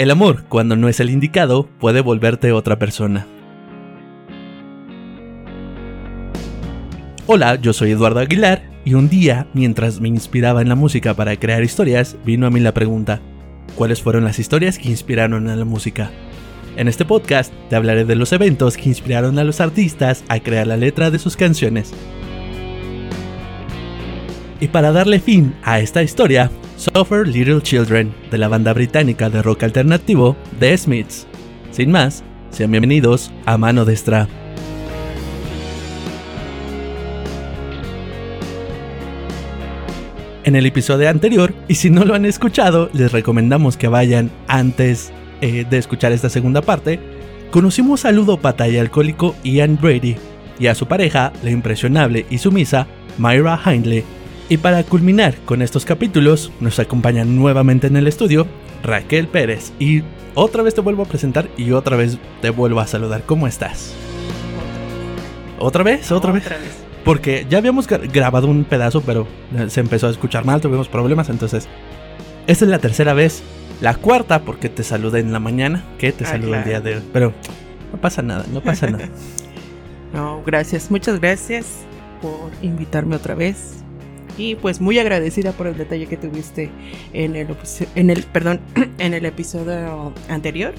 El amor, cuando no es el indicado, puede volverte otra persona. Hola, yo soy Eduardo Aguilar y un día, mientras me inspiraba en la música para crear historias, vino a mí la pregunta, ¿cuáles fueron las historias que inspiraron a la música? En este podcast te hablaré de los eventos que inspiraron a los artistas a crear la letra de sus canciones. Y para darle fin a esta historia, Suffer Little Children, de la banda británica de rock alternativo The Smiths. Sin más, sean bienvenidos a Mano Destra. En el episodio anterior, y si no lo han escuchado, les recomendamos que vayan antes eh, de escuchar esta segunda parte, conocimos al ludópata y alcohólico Ian Brady y a su pareja, la impresionable y sumisa Myra Hindley, y para culminar con estos capítulos, nos acompaña nuevamente en el estudio Raquel Pérez. Y otra vez te vuelvo a presentar y otra vez te vuelvo a saludar. ¿Cómo estás? ¿Otra vez? ¿Otra, vez? Porque ya habíamos grabado un pedazo, pero se empezó a escuchar mal, tuvimos problemas, entonces... Esta es la tercera vez. La cuarta, porque te saludé en la mañana, que te ah, saludé el día de hoy. Pero no pasa nada, no pasa nada. no, gracias, muchas gracias por invitarme otra vez y pues muy agradecida por el detalle que tuviste en el, en el, perdón, en el episodio anterior.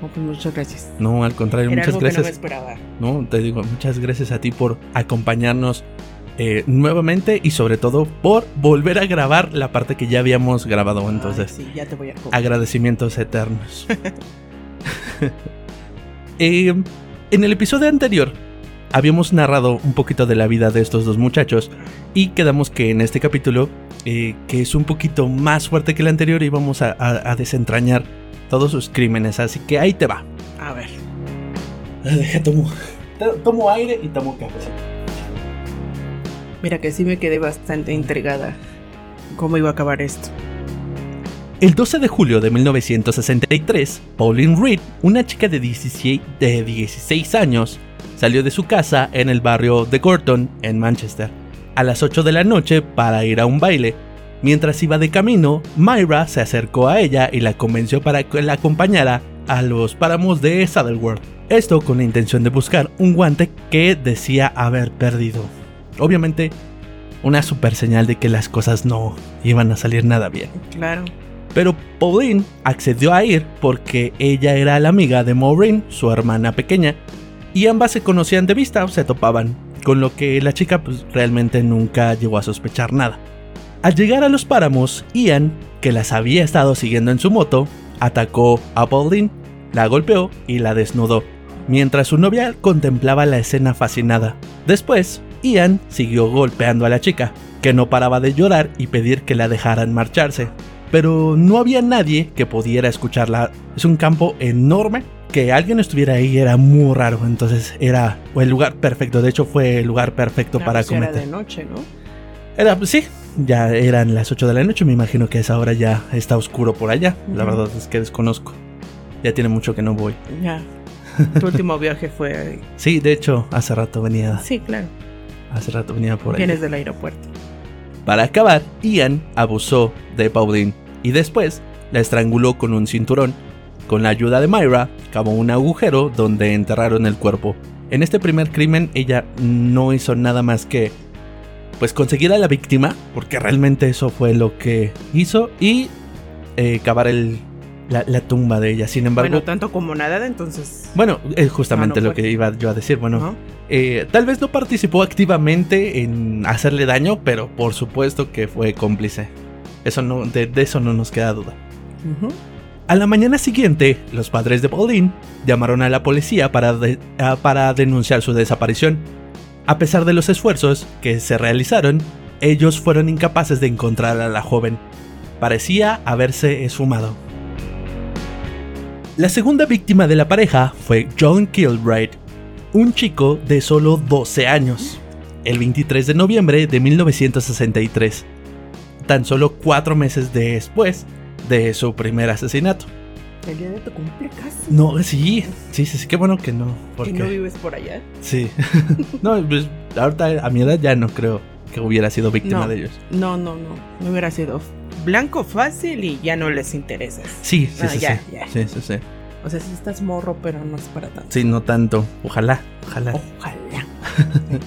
pues muchas gracias. No, al contrario, muchas gracias. no, me esperaba. no, te digo, muchas gracias a ti por acompañarnos eh, nuevamente y sobre todo por volver a grabar la parte que ya habíamos grabado. Entonces, sí, ya te voy a agradecimientos eternos. Eh, en el episodio anterior habíamos narrado un poquito de la vida de estos dos muchachos y quedamos que en este capítulo, eh, que es un poquito más fuerte que el anterior, íbamos a, a, desentrañar todos sus crímenes. Así que ahí te va. A ver. Ah, deja, tomo, tomo aire y tomo café. Mira que sí me quedé bastante intrigada cómo iba a acabar esto. El 12 de julio de 1963, Pauline Reed, una chica de 16, de 16 años, salió de su casa en el barrio de Gorton, en Manchester, a las 8 de la noche para ir a un baile. Mientras iba de camino, Myra se acercó a ella y la convenció para que la acompañara a los páramos de Saddleworth. Esto con la intención de buscar un guante que decía haber perdido. Obviamente, una super señal de que las cosas no iban a salir nada bien. Claro. Pero Pauline accedió a ir porque ella era la amiga de Maureen, su hermana pequeña, y ambas se conocían de vista o se topaban, con lo que la chica pues, realmente nunca llegó a sospechar nada. Al llegar a los páramos, Ian, que las había estado siguiendo en su moto, atacó a Pauline, la golpeó y la desnudó, mientras su novia contemplaba la escena fascinada. Después, Ian siguió golpeando a la chica, que no paraba de llorar y pedir que la dejaran marcharse. Pero no había nadie que pudiera escucharla. Es un campo enorme que alguien estuviera ahí era muy raro, entonces era el lugar perfecto, de hecho fue el lugar perfecto para cometer. Era de noche, ¿no? Era, pues sí, ya eran las 8 de la noche, me imagino que a esa hora ya está oscuro por allá, la verdad es que desconozco. Ya tiene mucho que no voy. Ya. Tu último viaje fue Sí, de hecho, hace rato venía. Sí, claro. Hace rato venía por ahí. Vienes del aeropuerto. Para acabar, Ian abusó de Pauline y después la estranguló con un cinturón con la ayuda de Myra, cavó un agujero donde enterraron el cuerpo. En este primer crimen ella no hizo nada más que pues conseguir a la víctima, porque realmente eso fue lo que hizo, y eh, cavar el, la, tumba de ella. Sin embargo... Bueno, tanto como nada, entonces... Bueno, es justamente lo que iba yo a decir. Bueno, eh, tal vez no participó activamente en hacerle daño, pero por supuesto que fue cómplice. Eso no, de, eso no nos queda duda. A la mañana siguiente, los padres de Pauline llamaron a la policía para, denunciar su desaparición. A pesar de los esfuerzos que se realizaron, ellos fueron incapaces de encontrar a la joven. Parecía haberse esfumado. La segunda víctima de la pareja fue John Kilbride, un chico de solo 12 años, el 23 de noviembre de 1963. Tan solo cuatro meses después, de su primer asesinato. El día de tu cumpleaños. No, sí, sí, sí, sí, qué bueno que no. Porque... ¿Que no vives por allá? Sí. no, pues ahorita a mi edad ya no creo que hubiera sido víctima de ellos. No, no, no, no hubiera sido blanco fácil y ya no les interesas. Sí, sí, Ah, sí, ya, sí. ya. Sí, sí, sí. O sea, si estás morro, pero no es para tanto. Sí, no tanto. Ojalá, ojalá. Ojalá.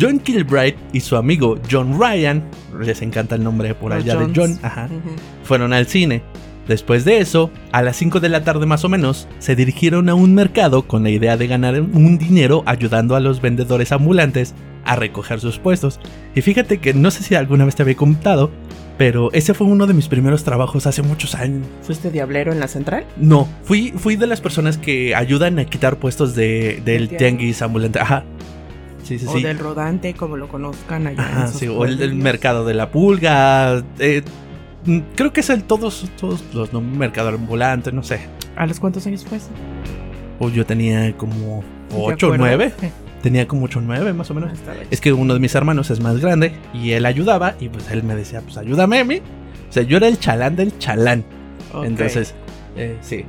John Kilbright y su amigo John Ryan, les encanta el nombre por allá de John, ajá, Ujú. Fueron al cine. Después de eso, a las 5 de la tarde más o menos, se dirigieron a un mercado con la idea de ganar un dinero ayudando a los vendedores ambulantes a recoger sus puestos. Y fíjate que no sé si alguna vez te había contado, pero ese fue uno de mis primeros trabajos hace muchos años. ¿Fuiste diablero en la central? No, fui, fui de las personas que ayudan a quitar puestos de, del tianguis ambulante. Ajá. Sí, sí, O sí. del rodante, como lo conozcan allá. Ajá, en sus sí, o el, del mercado de la pulga. eh, creo que es el todos, todos los ¿no? mercado ambulante, no sé. ¿A los cuántos años fue eso? Yo tenía como ¿Te 8 o acuerdas? 9. Eh, Tenía como 8 o 9 más o menos. Es que uno de mis hermanos es más grande y él ayudaba y pues él me decía, pues ayúdame a mí. O sea, yo era el chalán del chalán. Entonces, eh, sí.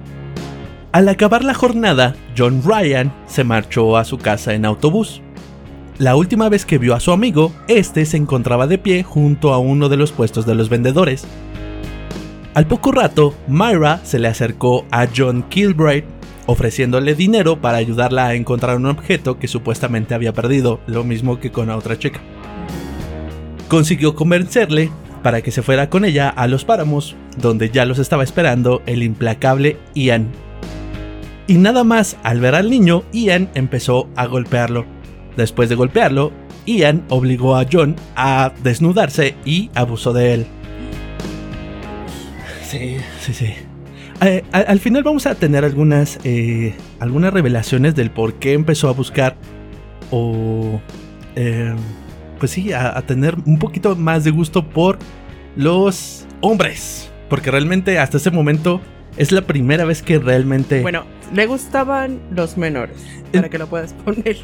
Al acabar la jornada, John Ryan se marchó a su casa en autobús. La última vez que vio a su amigo, este se encontraba de pie junto a uno de los puestos de los vendedores. Al poco rato, Myra se le acercó a John Kilbright, ofreciéndole dinero para ayudarla a encontrar un objeto que supuestamente había perdido, lo mismo que con la otra chica. Consiguió convencerle para que se fuera con ella a los páramos, donde ya los estaba esperando el implacable Ian. Y nada más al ver al niño, Ian empezó a golpearlo. Después de golpearlo, Ian obligó a John a desnudarse y abusó de él. Sí, sí, sí. Eh, al, al final vamos a tener algunas, eh, algunas revelaciones del por qué empezó a buscar o... eh, pues sí, a, a tener un poquito más de gusto por los hombres. Porque realmente hasta ese momento es la primera vez que realmente... Bueno, le gustaban los menores. Para que lo puedas poner.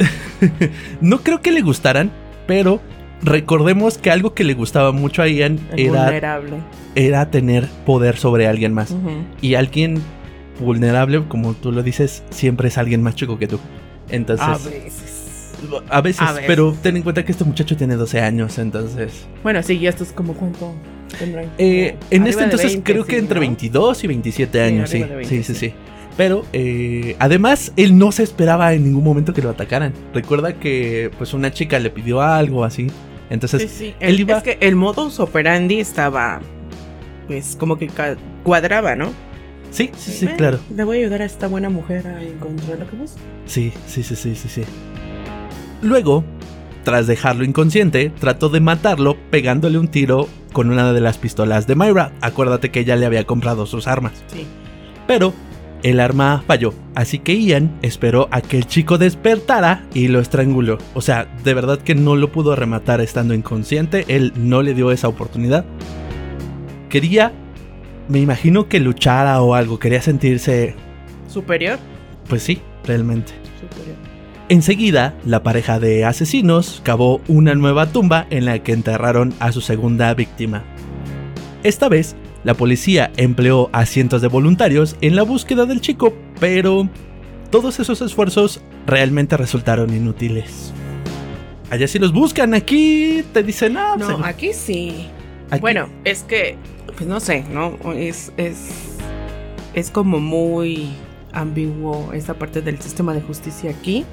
no creo que le gustaran, pero recordemos que algo que le gustaba mucho a Ian El era, vulnerable. era tener poder sobre alguien más. Y alguien vulnerable, como tú lo dices, siempre es alguien más chico que tú. Entonces, A veces. a veces, a veces. pero ten en cuenta que este muchacho tiene 12 años, entonces... Bueno, sí, y esto es como cuánto. Eh, en este entonces 20, creo que sí, entre ¿no? 22 y 27 años, sí. arriba de 20, sí, sí, sí. Pero eh, además él no se esperaba en ningún momento que lo atacaran. Recuerda que pues una chica le pidió algo así. Entonces, Sí, sí. él El- iba- Es que el modus operandi estaba. Pues como que cuadraba, ¿no? sí, sí, sí, Bueno, claro. Le voy a ayudar a esta buena mujer a encontrar lo que busca. Sí, sí, sí, sí, sí, sí. Luego, tras dejarlo inconsciente, trató de matarlo pegándole un tiro con una de las pistolas de Myra. Acuérdate que ella le había comprado sus armas. Sí. Pero el arma falló, así que Ian esperó a que el chico despertara y lo estranguló. O sea, de verdad que no lo pudo rematar estando inconsciente, él no le dio esa oportunidad. Quería, me imagino que luchara o algo, quería sentirse, Superior. pues sí, realmente. Superior. Enseguida, la pareja de asesinos cavó una nueva tumba en la que enterraron a su segunda víctima. Esta vez, la policía empleó a cientos de voluntarios en la búsqueda del chico, pero todos esos esfuerzos realmente resultaron inútiles. Allá si los buscan, aquí te dicen, ah, pues, No, aquí sí. aquí- Bueno, es que, pues no sé, ¿no? Es, es, es como muy ambiguo esta parte del sistema de justicia aquí.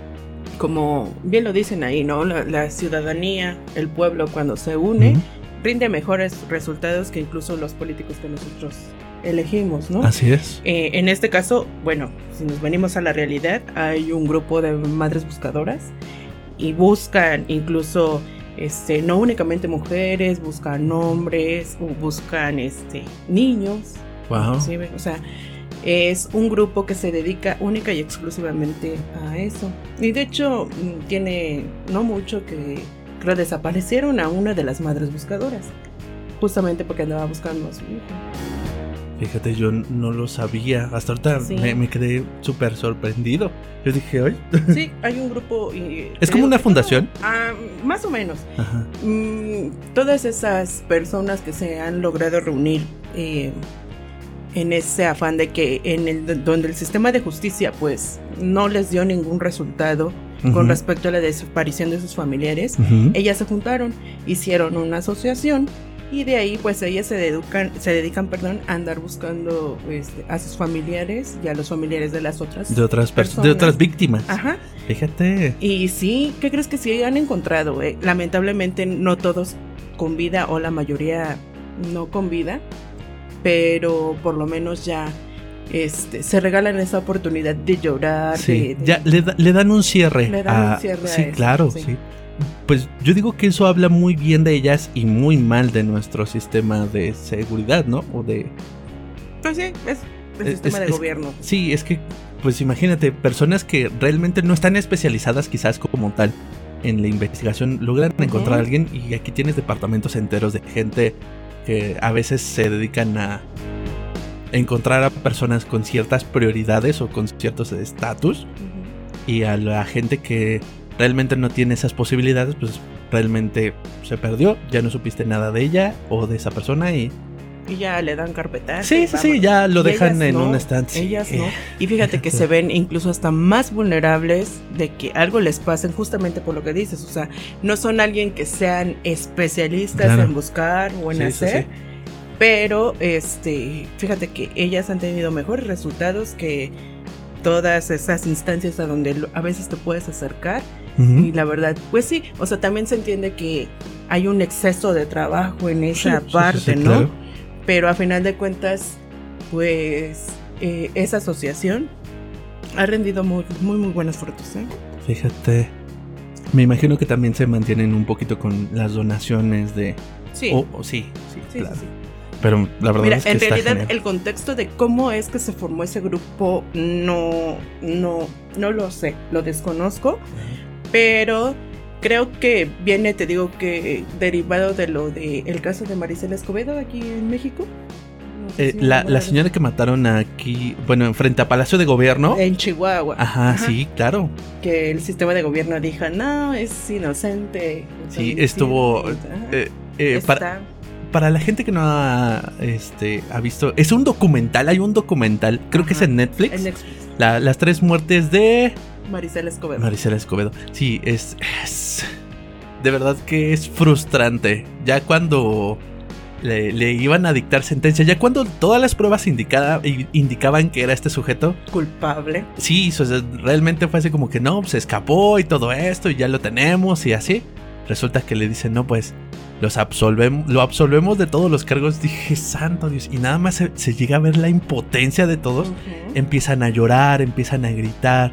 Como bien lo dicen ahí, ¿no? La, la ciudadanía, el pueblo cuando se une, rinde mejores resultados que incluso los políticos que nosotros elegimos, ¿no? Así es. Eh, en este caso, bueno, si nos venimos a la realidad, hay un grupo de madres buscadoras y buscan incluso, este, no únicamente mujeres, buscan hombres, o buscan, este, niños, Wow. inclusive, o sea, es un grupo que se dedica única y exclusivamente a eso. Y de hecho, mm, tiene no mucho que creo desaparecieron a una de las madres buscadoras, justamente porque andaba buscando a su hijo. Fíjate, yo no lo sabía. Hasta ahorita Sí. me, me quedé súper sorprendido. Yo dije, oye, Sí, hay un grupo. y- ¿Es como una fundación? Ah, más o menos. Ajá. Mm, todas esas personas que se han logrado reunir eh, en ese afán de que en el donde el sistema de justicia pues no les dio ningún resultado con respecto a la desaparición de sus familiares, ellas se juntaron, hicieron una asociación Y de ahí, pues ellas se dedican, se dedican perdón, a andar buscando este, a sus familiares y a los familiares de las otras De otras personas. De otras víctimas. Ajá. Fíjate. Y sí, ¿qué crees que sí han encontrado? eh? Lamentablemente no todos con vida o la mayoría no con vida, pero por lo menos ya este, se regalan esa oportunidad de llorar. Sí, de- de- ya le, da- le dan un cierre. Le dan un a- cierre a Sí, eso, claro, sí. sí. Pues yo digo que eso habla muy bien de ellas y muy mal de nuestro sistema de seguridad, ¿no? O de... Pues sí, es el Es- sistema es- de es- gobierno. Sí, es que, pues imagínate, personas que realmente no están especializadas quizás como tal en la investigación, logran encontrar a alguien y aquí tienes departamentos enteros de gente que a veces se dedican a encontrar a personas con ciertas prioridades o con ciertos estatus Ujú. y a la gente que realmente no tiene esas posibilidades, pues realmente se perdió, ya no supiste nada de ella o de esa persona y Y ya le dan carpetazo. sí, sí, sí, ya lo dejan en no, un estante. sí. Ellas no. Y fíjate que se ven incluso hasta más vulnerables de que algo les pasen justamente por lo que dices. O sea, no son alguien que sean especialistas Claro. en buscar o en Sí, sí, hacer. sí. Pero, este, fíjate que ellas han tenido mejores resultados que todas esas instancias a donde a veces te puedes acercar. Y la verdad, pues sí, o sea, también se entiende que hay un exceso de trabajo en esa Sí, sí, sí, parte, sí, ¿no? claro. Pero a final de cuentas, pues eh, esa asociación ha rendido muy, muy, muy buenos frutos. ¿eh? Fíjate. Me imagino que también se mantienen un poquito con las donaciones de. Sí. Oh, oh, sí, sí, sí, claro. sí, sí. Pero la verdad Mira, es que en está realidad genial. el contexto de cómo es que se formó ese grupo no, no, no lo sé, lo desconozco, pero creo que viene, te digo que derivado de lo de el caso de Maricela Escobedo aquí en México. No sé Eh, si la, la señora que mataron aquí, bueno, frente a Palacio de Gobierno. en Chihuahua. Ajá, sí, claro. Que el sistema de gobierno dijo, no, es inocente. Sí, estuvo, Ajá. Eh, eh, para, para la gente que no ha, este, ha visto, es un documental, hay un documental, creo que es en Netflix. en Netflix. La- las tres muertes de Maricela Escobedo. Marisela Escobedo. Sí, es, es- De verdad que es frustrante. Ya cuando le, le iban a dictar sentencia, ya cuando todas las pruebas indicada- indicaban que era este sujeto, culpable. sí, o sea, realmente fue así como que no, se escapó y todo esto y ya lo tenemos y así. Resulta que le dicen, no, pues los absolvemos, lo absolvemos de todos los cargos. Dije, santo Dios. Y nada más se, se llega a ver la impotencia de todos empiezan a llorar, empiezan a gritar.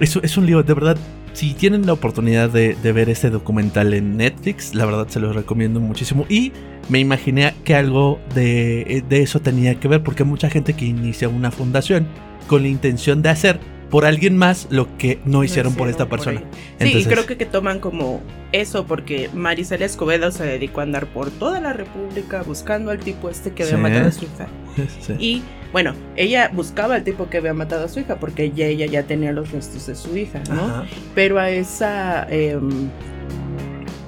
Eso es un lío, de verdad. Si tienen la oportunidad de, de ver este documental en Netflix, la verdad se los recomiendo muchísimo. Y me imaginé que algo de, de eso tenía que ver, porque hay mucha gente que inicia una fundación con la intención de hacer por alguien más lo que no hicieron por esta persona. Sí, y creo que, que toman como eso, porque Maricela Escobedo se dedicó a andar por toda la República buscando al tipo este que había Sí. matado a su hija. Sí. Y bueno, ella buscaba al tipo que había matado a su hija, porque ya ella ya tenía los restos de su hija, ¿no? Ajá. Pero a esa, em,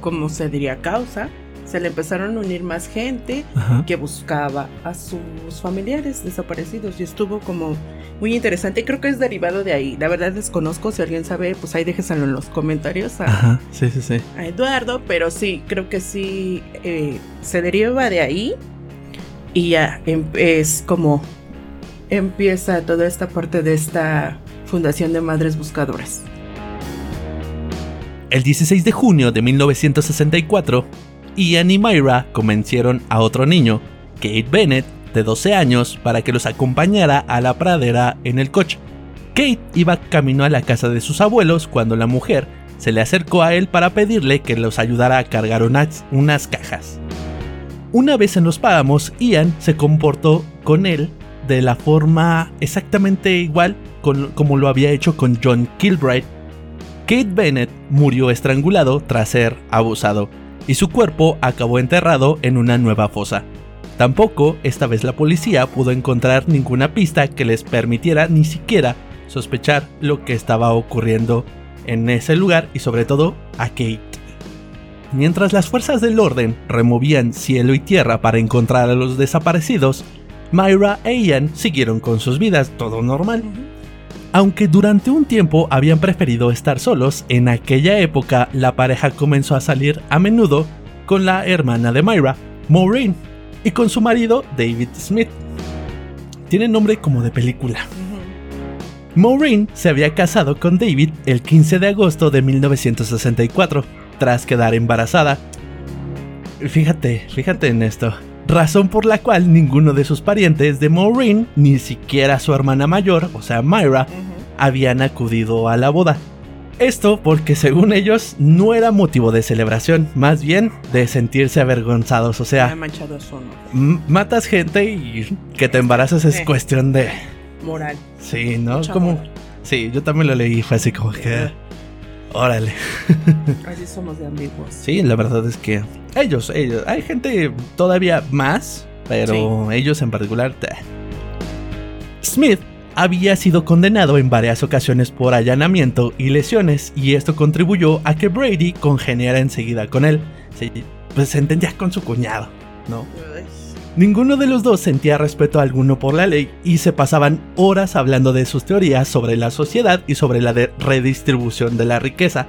¿cómo se diría? Causa, se le empezaron a unir más gente Ajá. que buscaba a sus familiares desaparecidos y estuvo como muy interesante y creo que es derivado de ahí. La verdad desconozco, si alguien sabe, pues ahí déjeselo en los comentarios a, Ajá. Sí, sí, sí. a Eduardo, pero sí, creo que sí eh, se deriva de ahí y ya em- es como empieza toda esta parte de esta Fundación de Madres Buscadoras. El 16 de junio de 1964, Ian y Myra convencieron a otro niño, Kate Bennett, de 12 años, para que los acompañara a la pradera en el coche. Kate iba camino a la casa de sus abuelos cuando la mujer se le acercó a él para pedirle que los ayudara a cargar unas, cajas. Una vez en los páramos, Ian se comportó con él de la forma exactamente igual con- como lo había hecho con John Kilbright Kate Bennett murió estrangulado tras ser abusado, y su cuerpo acabó enterrado en una nueva fosa. Tampoco, esta vez la policía pudo encontrar ninguna pista que les permitiera ni siquiera sospechar lo que estaba ocurriendo en ese lugar y sobre todo a Kate. Mientras las fuerzas del orden removían cielo y tierra para encontrar a los desaparecidos, Myra e Ian siguieron con sus vidas, todo normal. Aunque durante un tiempo habían preferido estar solos, en aquella época la pareja comenzó a salir a menudo con la hermana de Myra, Maureen, y con su marido David Smith. Tiene nombre como de película. Maureen se había casado con David el 15 de agosto de 1964, tras quedar embarazada. Fíjate, fíjate en esto. Razón por la cual ninguno de sus parientes de Maureen, ni siquiera su hermana mayor, o sea Myra, habían acudido a la boda. Esto porque según ellos no era motivo de celebración, más bien de sentirse avergonzados. O sea, matas gente y que te embarazas es cuestión de... Moral. Sí, ¿no? como... Sí, yo también lo leí, fue así como que... Órale. Así somos de ambiguos. Sí, la verdad es que ellos, ellos, hay gente todavía más, pero ellos en particular... Smith había sido condenado en varias ocasiones por allanamiento y lesiones, y esto contribuyó a que Brady congeniara enseguida con él. pues se entendía con su cuñado, ¿no? Ninguno de los dos sentía respeto alguno por la ley y se pasaban horas hablando de sus teorías sobre la sociedad y sobre la redistribución de la riqueza,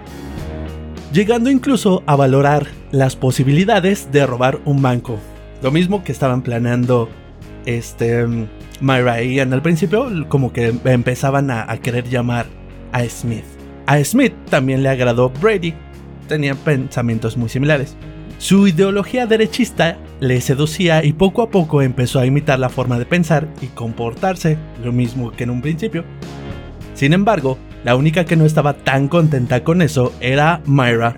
llegando incluso a valorar las posibilidades de robar un banco. Lo mismo que estaban planeando este Myra y Ian al principio como que empezaban a, querer llamar a Smith. A Smith también le agradó Brady, tenían pensamientos muy similares. Su ideología derechista le seducía y poco a poco empezó a imitar la forma de pensar y comportarse, lo mismo que en un principio. Sin embargo, la única que no estaba tan contenta con eso era Myra.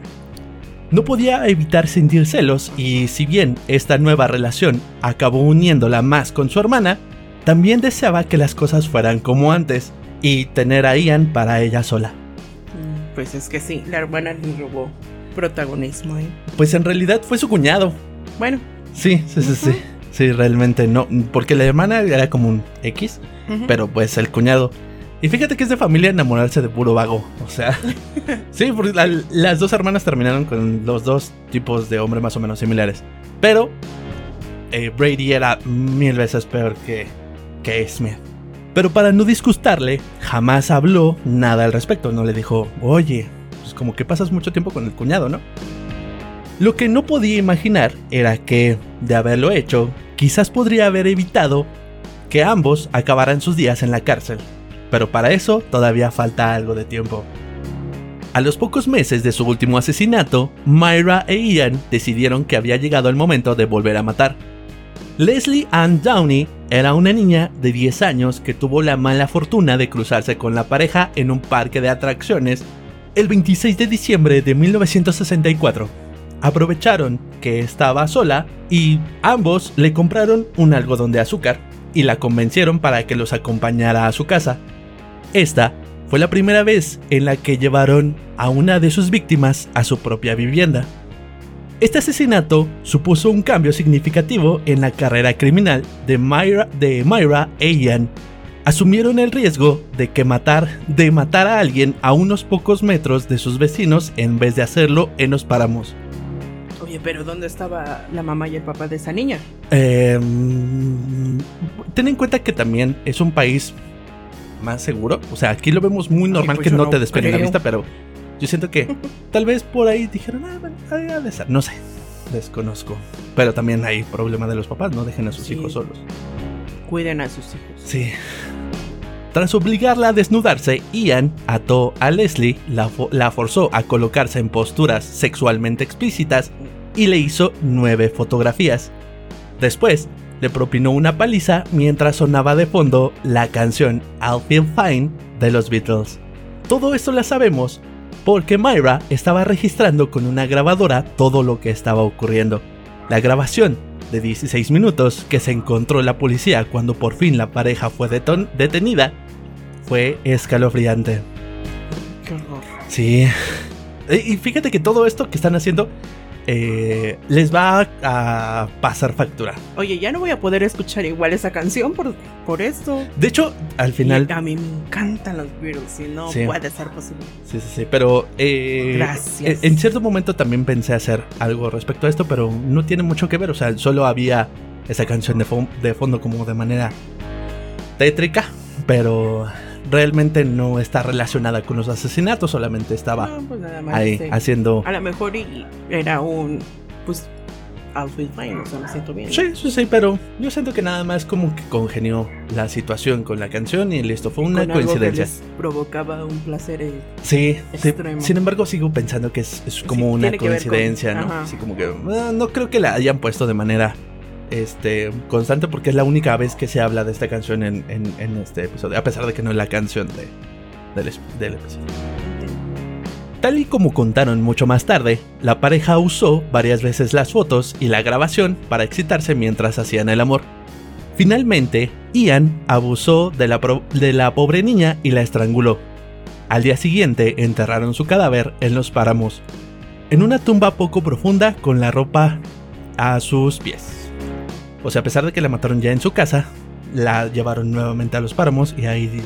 No podía evitar sentir celos y si bien esta nueva relación acabó uniéndola más con su hermana, también deseaba que las cosas fueran como antes y tener a Ian para ella sola. Pues es que sí, la hermana le robó protagonismo. ¿eh? Pues en realidad fue su cuñado. Bueno. Sí, sí, sí, sí. Sí, realmente no. Porque la hermana era como un X, pero pues el cuñado. Y fíjate que es de familia enamorarse de puro vago. O sea, sí, porque las dos hermanas terminaron con los dos tipos de hombre más o menos similares. Pero eh, Brady era mil veces peor que, que Smith. Pero para no disgustarle, jamás habló nada al respecto. No le dijo, oye, pues como que pasas mucho tiempo con el cuñado, ¿no? Lo que no podía imaginar era que, de haberlo hecho, quizás podría haber evitado que ambos acabaran sus días en la cárcel. Pero para eso todavía falta algo de tiempo. A los pocos meses de su último asesinato, Myra e Ian decidieron que había llegado el momento de volver a matar Leslie Ann Downey era una niña de 10 años que tuvo la mala fortuna de cruzarse con la pareja en un parque de atracciones el 26 de diciembre de 1964. Aprovecharon que estaba sola y ambos le compraron un algodón de azúcar y la convencieron para que los acompañara a su casa. Esta fue la primera vez en la que llevaron a una de sus víctimas a su propia vivienda. Este asesinato supuso un cambio significativo en la carrera criminal de Myra, de Myra e. Asumieron el riesgo de que matar, de matar a alguien a unos pocos metros de sus vecinos en vez de hacerlo en los páramos. Oye, pero ¿dónde estaba la mamá y el papá de esa niña? Em, ten en cuenta que también es un país más seguro. O sea, aquí lo vemos muy normal pues que no, te despeguen la vista, pero yo siento que tal vez por ahí dijeron, ah, bueno, de. No sé, desconozco. Pero también hay problema de los papás, no dejen a sus hijos solos. Cuiden a sus hijos. Sí. Tras obligarla a desnudarse, Ian ató a Leslie, la, la forzó a colocarse en posturas sexualmente explícitas y le hizo nueve fotografías. Después, le propinó una paliza mientras sonaba de fondo la canción I'll Feel Fine de los Beatles. Todo esto la sabemos porque Myra estaba registrando con una grabadora todo lo que estaba ocurriendo. La grabación de 16 minutos que se encontró la policía cuando por fin la pareja fue detenida fue escalofriante. Qué horror. Sí. Y fíjate que todo esto que están haciendo eh, les va a, pasar factura. Oye, ya no voy a poder escuchar igual esa canción por, por esto. De hecho, al final. a mí me encantan los Beatles y no puede ser posible. Sí, sí, sí. Pero. Eh, Gracias. En cierto momento también pensé hacer algo respecto a esto, pero no tiene mucho que ver. O sea, solo había esa canción de, de fondo como de manera tétrica, pero realmente no está relacionada con los asesinatos, solamente estaba pues ahí haciendo... A lo mejor era un... Pues feel fine, o sea, me siento bien. Sí, sí, sí, pero yo siento que nada más como que congenió la situación con la canción y listo, fue una Con algo que coincidencia. les provocaba un placer. eh, Sí, sí. extremo. Sin embargo, sigo pensando que es, es como Sí, una con- coincidencia, ¿no? ajá. Así como que ah, no creo que la hayan puesto de manera este constante porque es la única vez que se habla de esta canción en, este episodio, a pesar de que no es la canción de, del, del episodio. Tal y como contaron mucho más tarde, la pareja usó varias veces las fotos y la grabación para excitarse mientras hacían el amor. Finalmente, Ian abusó de la, de la pobre niña y la estranguló. Al día siguiente enterraron su cadáver en los páramos, en una tumba poco profunda con la ropa a sus pies. O sea, a pesar de que la mataron ya en su casa, la llevaron nuevamente a los páramos y ahí...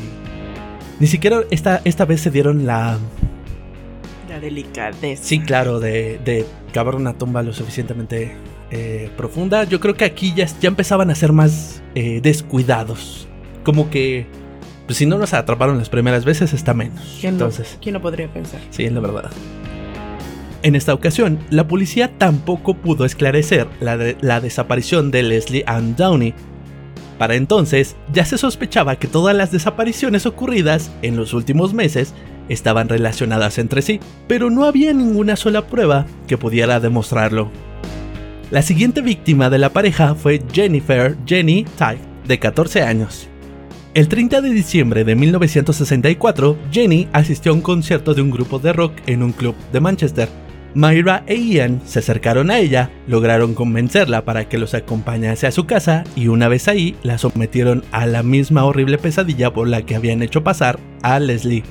Ni siquiera esta, esta vez se dieron la, La delicadeza. Sí, claro, de, de cavar una tumba lo suficientemente eh, profunda. Yo creo que aquí ya, ya empezaban a ser más eh, descuidados. Como que, pues si no nos atraparon las primeras veces, está menos. ¿Quién, no- Entonces, ¿Quién no podría pensar? sí, es la verdad. En esta ocasión, la policía tampoco pudo esclarecer la, de- la desaparición de Leslie Ann Downey. Para entonces, ya se sospechaba que todas las desapariciones ocurridas en los últimos meses estaban relacionadas entre sí, pero no había ninguna sola prueba que pudiera demostrarlo. La siguiente víctima de la pareja fue Jennifer Jenny Tye, de 14 años. El 30 de diciembre de 1964, Jenny asistió a un concierto de un grupo de rock en un club de Manchester. Myra e Ian se acercaron a ella, lograron convencerla para que los acompañase a su casa y una vez ahí la sometieron a la misma horrible pesadilla por la que habían hecho pasar a Leslie.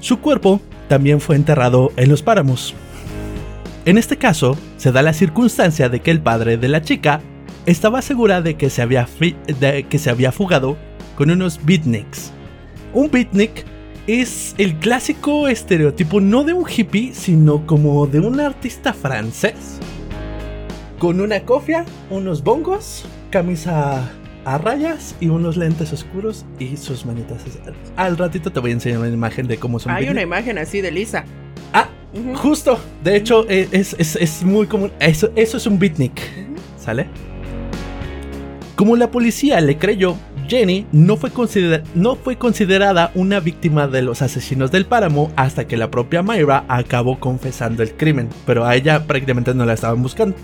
Su cuerpo también fue enterrado en los páramos. En este caso, se da la circunstancia de que el padre de la chica estaba segura de que se había, que se había fugado con unos beatniks. Un beatnik es el clásico estereotipo no de un hippie, sino como de un artista francés. Con una cofia, unos bongos, camisa a rayas y unos lentes oscuros y sus manitas. Al ratito te voy a enseñar una imagen de cómo son Hay una imagen así de Lisa. Ah, justo. De hecho, eh, es, es- es muy común. Eso, eso es un beatnik. ¿Sale? Como la policía le creyó, Jenny no fue, no fue considerada una víctima de los asesinos del páramo hasta que la propia Myra acabó confesando el crimen, pero a ella prácticamente no la estaban buscando.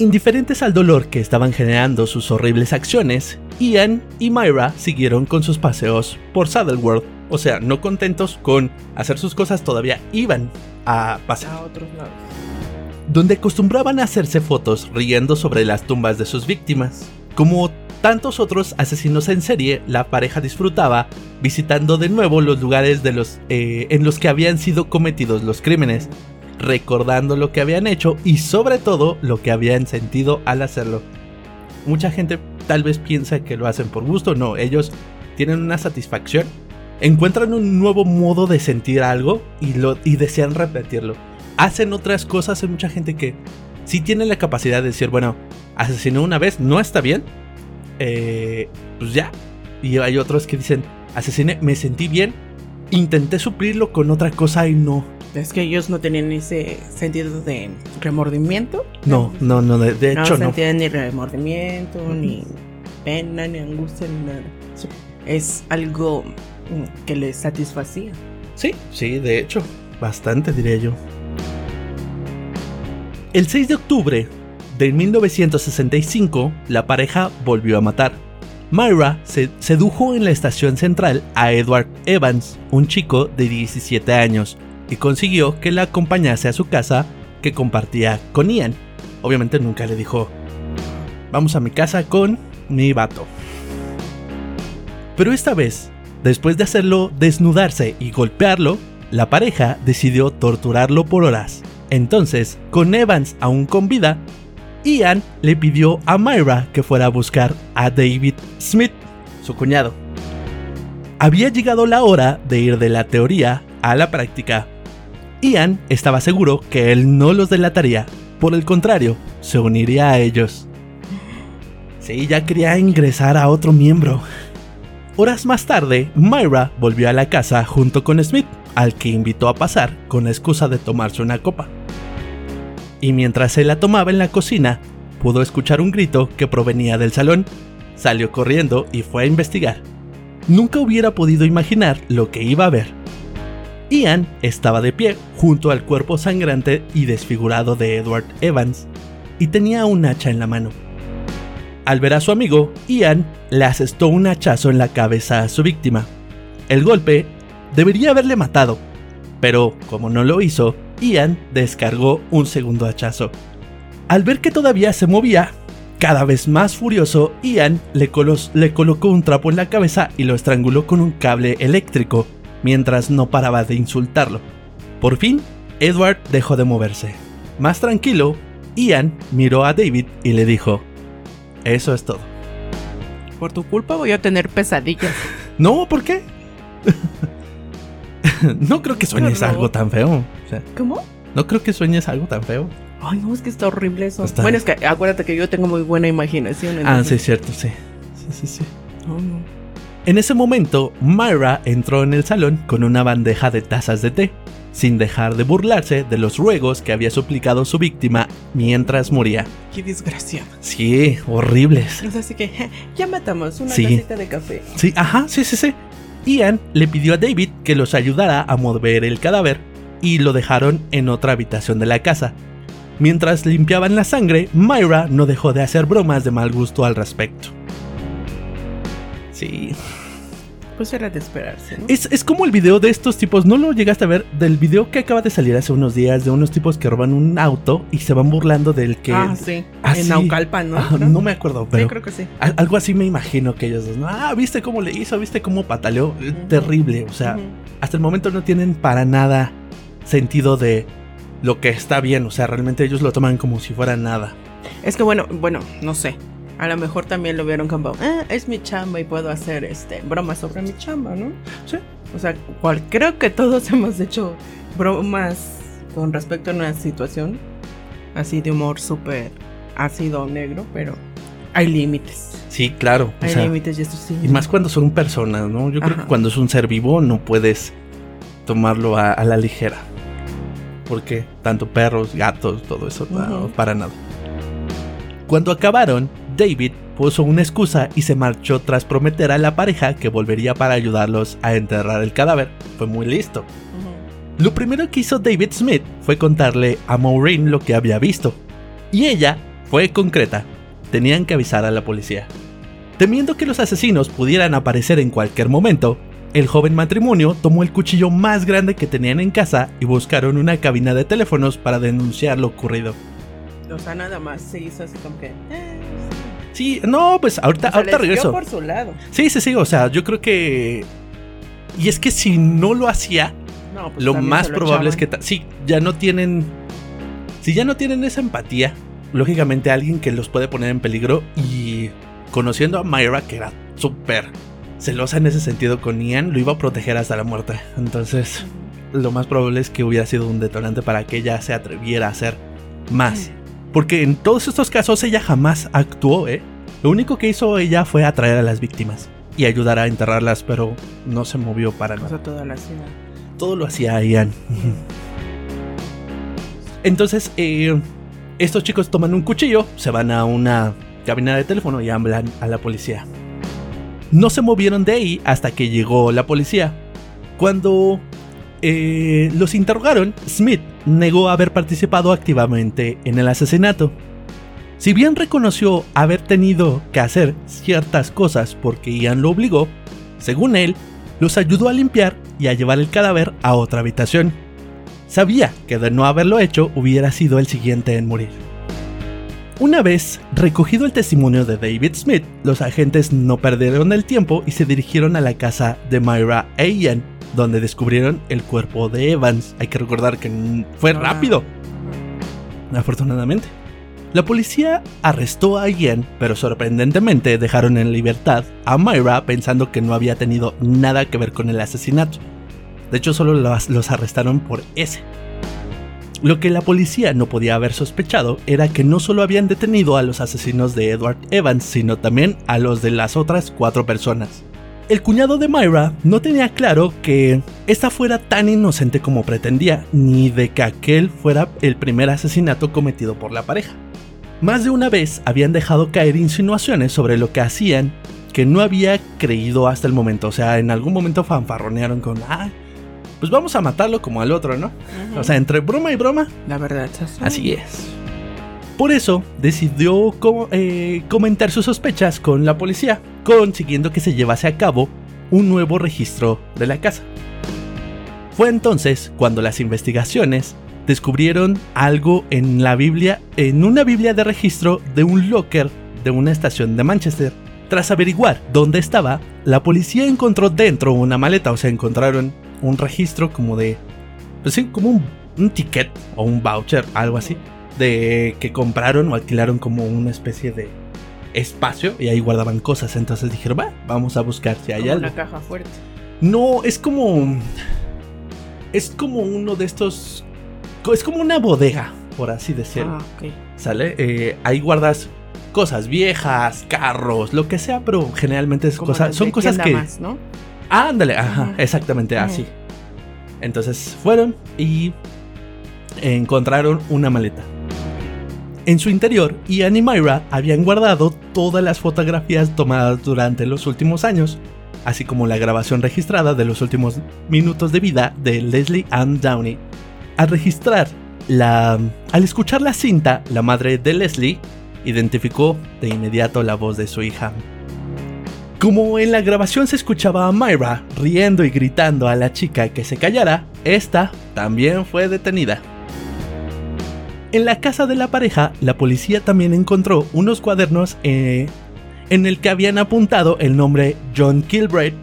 Indiferentes al dolor que estaban generando sus horribles acciones, Ian y Myra siguieron con sus paseos por Saddleworth, o sea, no contentos con hacer sus cosas, todavía iban a pasear A otros lados. donde acostumbraban a hacerse fotos riendo sobre las tumbas de sus víctimas. Como tantos otros asesinos en serie, la pareja disfrutaba visitando de nuevo los lugares de los, eh, en los que habían sido cometidos los crímenes, recordando lo que habían hecho y sobre todo lo que habían sentido al hacerlo. Mucha gente tal vez piensa que lo hacen por gusto, no, ellos tienen una satisfacción, encuentran un nuevo modo de sentir algo y, lo, desean repetirlo hacen otras cosas. Hay mucha gente que sí tiene la capacidad de decir, bueno, asesinó una vez, no está bien. Eh, pues ya. Y hay otros que dicen, asesiné, me sentí bien. Intenté suplirlo con otra cosa y no. Es que ellos no tenían ese sentido de remordimiento. No, no, no, de, de no hecho no. sentían ni remordimiento, ni pena, ni angustia, ni nada. Es algo mm, que les satisfacía. Sí, sí, de hecho, bastante diría yo. El 6 de octubre de 1965, la pareja volvió a matar. Myra se sedujo en la estación central a Edward Evans, un chico de 17 años, y consiguió que la acompañase a su casa que compartía con Ian. Obviamente nunca le dijo, vamos a mi casa con mi vato. Pero esta vez, después de hacerlo desnudarse y golpearlo, la pareja decidió torturarlo por horas. Entonces, con Evans aún con vida, Ian le pidió a Myra que fuera a buscar a David Smith, su cuñado. Había llegado la hora de ir de la teoría a la práctica. Ian estaba seguro que él no los delataría, por el contrario, se uniría a ellos. Sí, ya quería ingresar a otro miembro. Horas más tarde, Myra volvió a la casa junto con Smith, al que invitó a pasar con la excusa de tomarse una copa. Y mientras se la tomaba en la cocina, pudo escuchar un grito que provenía del salón. Salió corriendo y fue a investigar. Nunca hubiera podido imaginar lo que iba a ver. Ian estaba de pie junto al cuerpo sangrante y desfigurado de Edward Evans y tenía un hacha en la mano. Al ver a su amigo, Ian le asestó un hachazo en la cabeza a su víctima. El golpe debería haberle matado, pero como no lo hizo, Ian descargó un segundo hachazo. Al ver que todavía se movía, cada vez más furioso, Ian le, le, colocó un trapo en la cabeza y lo estranguló con un cable eléctrico, mientras no paraba de insultarlo. Por fin, Edward dejó de moverse. Más tranquilo, Ian miró a David y le dijo, eso es todo. Por tu culpa voy a tener pesadillas. no, ¿por qué? no creo que sueñes algo tan feo. ¿Cómo? No creo que sueñes algo tan feo. Ay, no, es que está horrible eso. Bueno, es que acuérdate que yo tengo muy buena imaginación. Ah, sí, cierto, sí. Sí, sí, sí. En ese momento, Myra entró en el salón con una bandeja de tazas de té, sin dejar de burlarse de los ruegos que había suplicado su víctima mientras moría. Qué desgracia. Sí, horribles. así que ya matamos una tacita de café. Sí, ajá, sí, sí, sí. Ian le pidió a David que los ayudara a mover el cadáver y lo dejaron en otra habitación de la casa. Mientras limpiaban la sangre, Myra no dejó de hacer bromas de mal gusto al respecto. Sí. Pues era de esperarse, ¿no? Es, como el video de estos tipos, ¿no lo llegaste a ver? Del video que acaba de salir hace unos días de unos tipos que roban un auto y se van burlando del que... Ah, sí. en Naucalpan, ¿no? no me acuerdo, pero... Sí, creo que sí. Algo así me imagino que ellos dos, Ah, ¿viste cómo le hizo? ¿Viste cómo pataleó? Terrible, o sea, hasta el momento no tienen para nada sentido de lo que está bien, o sea, realmente ellos lo toman como si fuera nada. Es que bueno, bueno, no sé. A lo mejor también lo vieron como, ah, es mi chamba y puedo hacer este bromas sobre mi chamba, ¿no? Sí. O sea, cual, creo que todos hemos hecho bromas con respecto a una situación así de humor súper ácido negro, pero hay límites. Sí, claro. Hay límites y esto sí. Y más cuando son personas, ¿no? Yo creo que cuando es un ser vivo no puedes tomarlo a la ligera porque tanto perros, gatos, todo eso, no, para nada. Cuando acabaron, David puso una excusa y se marchó tras prometer a la pareja que volvería para ayudarlos a enterrar el cadáver. Fue muy listo. Lo primero que hizo David Smith fue contarle a Maureen lo que había visto. Y ella fue concreta. Tenían que avisar a la policía. Temiendo que los asesinos pudieran aparecer en cualquier momento, el joven matrimonio tomó el cuchillo más grande que tenían en casa y buscaron una cabina de teléfonos para denunciar lo ocurrido. O sea, nada más se hizo así como que. Eh, sí. no, pues ahorita, ahorita regreso. por su lado. Sí, sí, sí. O sea, yo creo que. Y es que si no lo hacía, pues lo más probable es que. Sí, ya no tienen. Si ya no tienen esa empatía, lógicamente alguien que los puede poner en peligro y conociendo a Myra, que era súper celosa en ese sentido con Ian, lo iba a proteger hasta la muerte. Entonces, lo más probable es que hubiera sido un detonante para que ella se atreviera a hacer más. Porque en todos estos casos ella jamás actuó, ¿eh? Lo único que hizo ella fue atraer a las víctimas y ayudar a enterrarlas, pero no se movió para nada. todo lo hacía. Todo lo hacía Ian. Entonces, eh, estos chicos toman un cuchillo, se van a una cabina de teléfono y hablan a la policía. No se movieron de ahí hasta que llegó la policía. Cuando eh, los interrogaron, Smith negó haber participado activamente en el asesinato. Si bien reconoció haber tenido que hacer ciertas cosas porque Ian lo obligó, según él, los ayudó a limpiar y a llevar el cadáver a otra habitación. Sabía que de no haberlo hecho hubiera sido el siguiente en morir. Una vez recogido el testimonio de David Smith, los agentes no perdieron el tiempo y se dirigieron a la casa de Myra e Ian, donde descubrieron el cuerpo de Evans. Hay que recordar que fue ah. rápido. Afortunadamente. La policía arrestó a Ian, pero sorprendentemente dejaron en libertad a Myra pensando que no había tenido nada que ver con el asesinato. De hecho, solo los arrestaron por ese. Lo que la policía no podía haber sospechado era que no solo habían detenido a los asesinos de Edward Evans, sino también a los de las otras cuatro personas. El cuñado de Myra no tenía claro que esta fuera tan inocente como pretendía, ni de que aquel fuera el primer asesinato cometido por la pareja. Más de una vez habían dejado caer insinuaciones sobre lo que hacían que no había creído hasta el momento. O sea, en algún momento fanfarronearon con, ah, pues vamos a matarlo como al otro, ¿no? O sea, entre broma y broma. La verdad, así es. Por eso decidió eh, comentar sus sospechas con la policía, consiguiendo que se llevase a cabo un nuevo registro de la casa. Fue entonces cuando las investigaciones descubrieron algo en la Biblia, en una Biblia de registro de un locker de una estación de Manchester. Tras averiguar dónde estaba, la policía encontró dentro una maleta, o sea, encontraron un registro como de, pues sí, como un, un ticket o un voucher, algo así, de que compraron o alquilaron como una especie de espacio y ahí guardaban cosas. Entonces dijeron, va, vamos a buscar si hay como algo. Una caja fuerte. No, es como. Es como uno de estos. Es como una bodega, por así decirlo. Ah, ok. ¿Sale? Eh, ahí guardas cosas viejas, carros, lo que sea, pero generalmente es cosa- son cosas que. más, ¿no? Ah, ándale, ajá, exactamente así. Entonces fueron y encontraron una maleta. En su interior, Ian y Myra habían guardado todas las fotografías tomadas durante los últimos años, así como la grabación registrada de los últimos minutos de vida de Leslie Ann Downey. Al registrar la. Al escuchar la cinta, la madre de Leslie identificó de inmediato la voz de su hija. Como en la grabación se escuchaba a Myra riendo y gritando a la chica que se callara, esta también fue detenida. En la casa de la pareja, la policía también encontró unos cuadernos eh, en el que habían apuntado el nombre John Kilbride.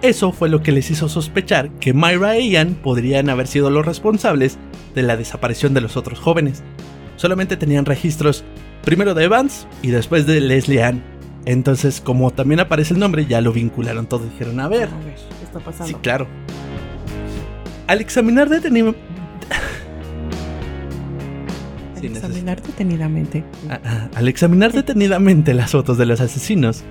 Eso fue lo que les hizo sospechar que Myra e Ian podrían haber sido los responsables de la desaparición de los otros jóvenes. Solamente tenían registros primero de Evans y después de Leslie Ann. Entonces, como también aparece el nombre, ya lo vincularon todo. Dijeron, a ver, A ver, ¿qué está pasando? sí, claro. Al examinar detenidamente... Al examinar detenidamente. Ah, ah, Al examinar detenidamente las fotos de los asesinos,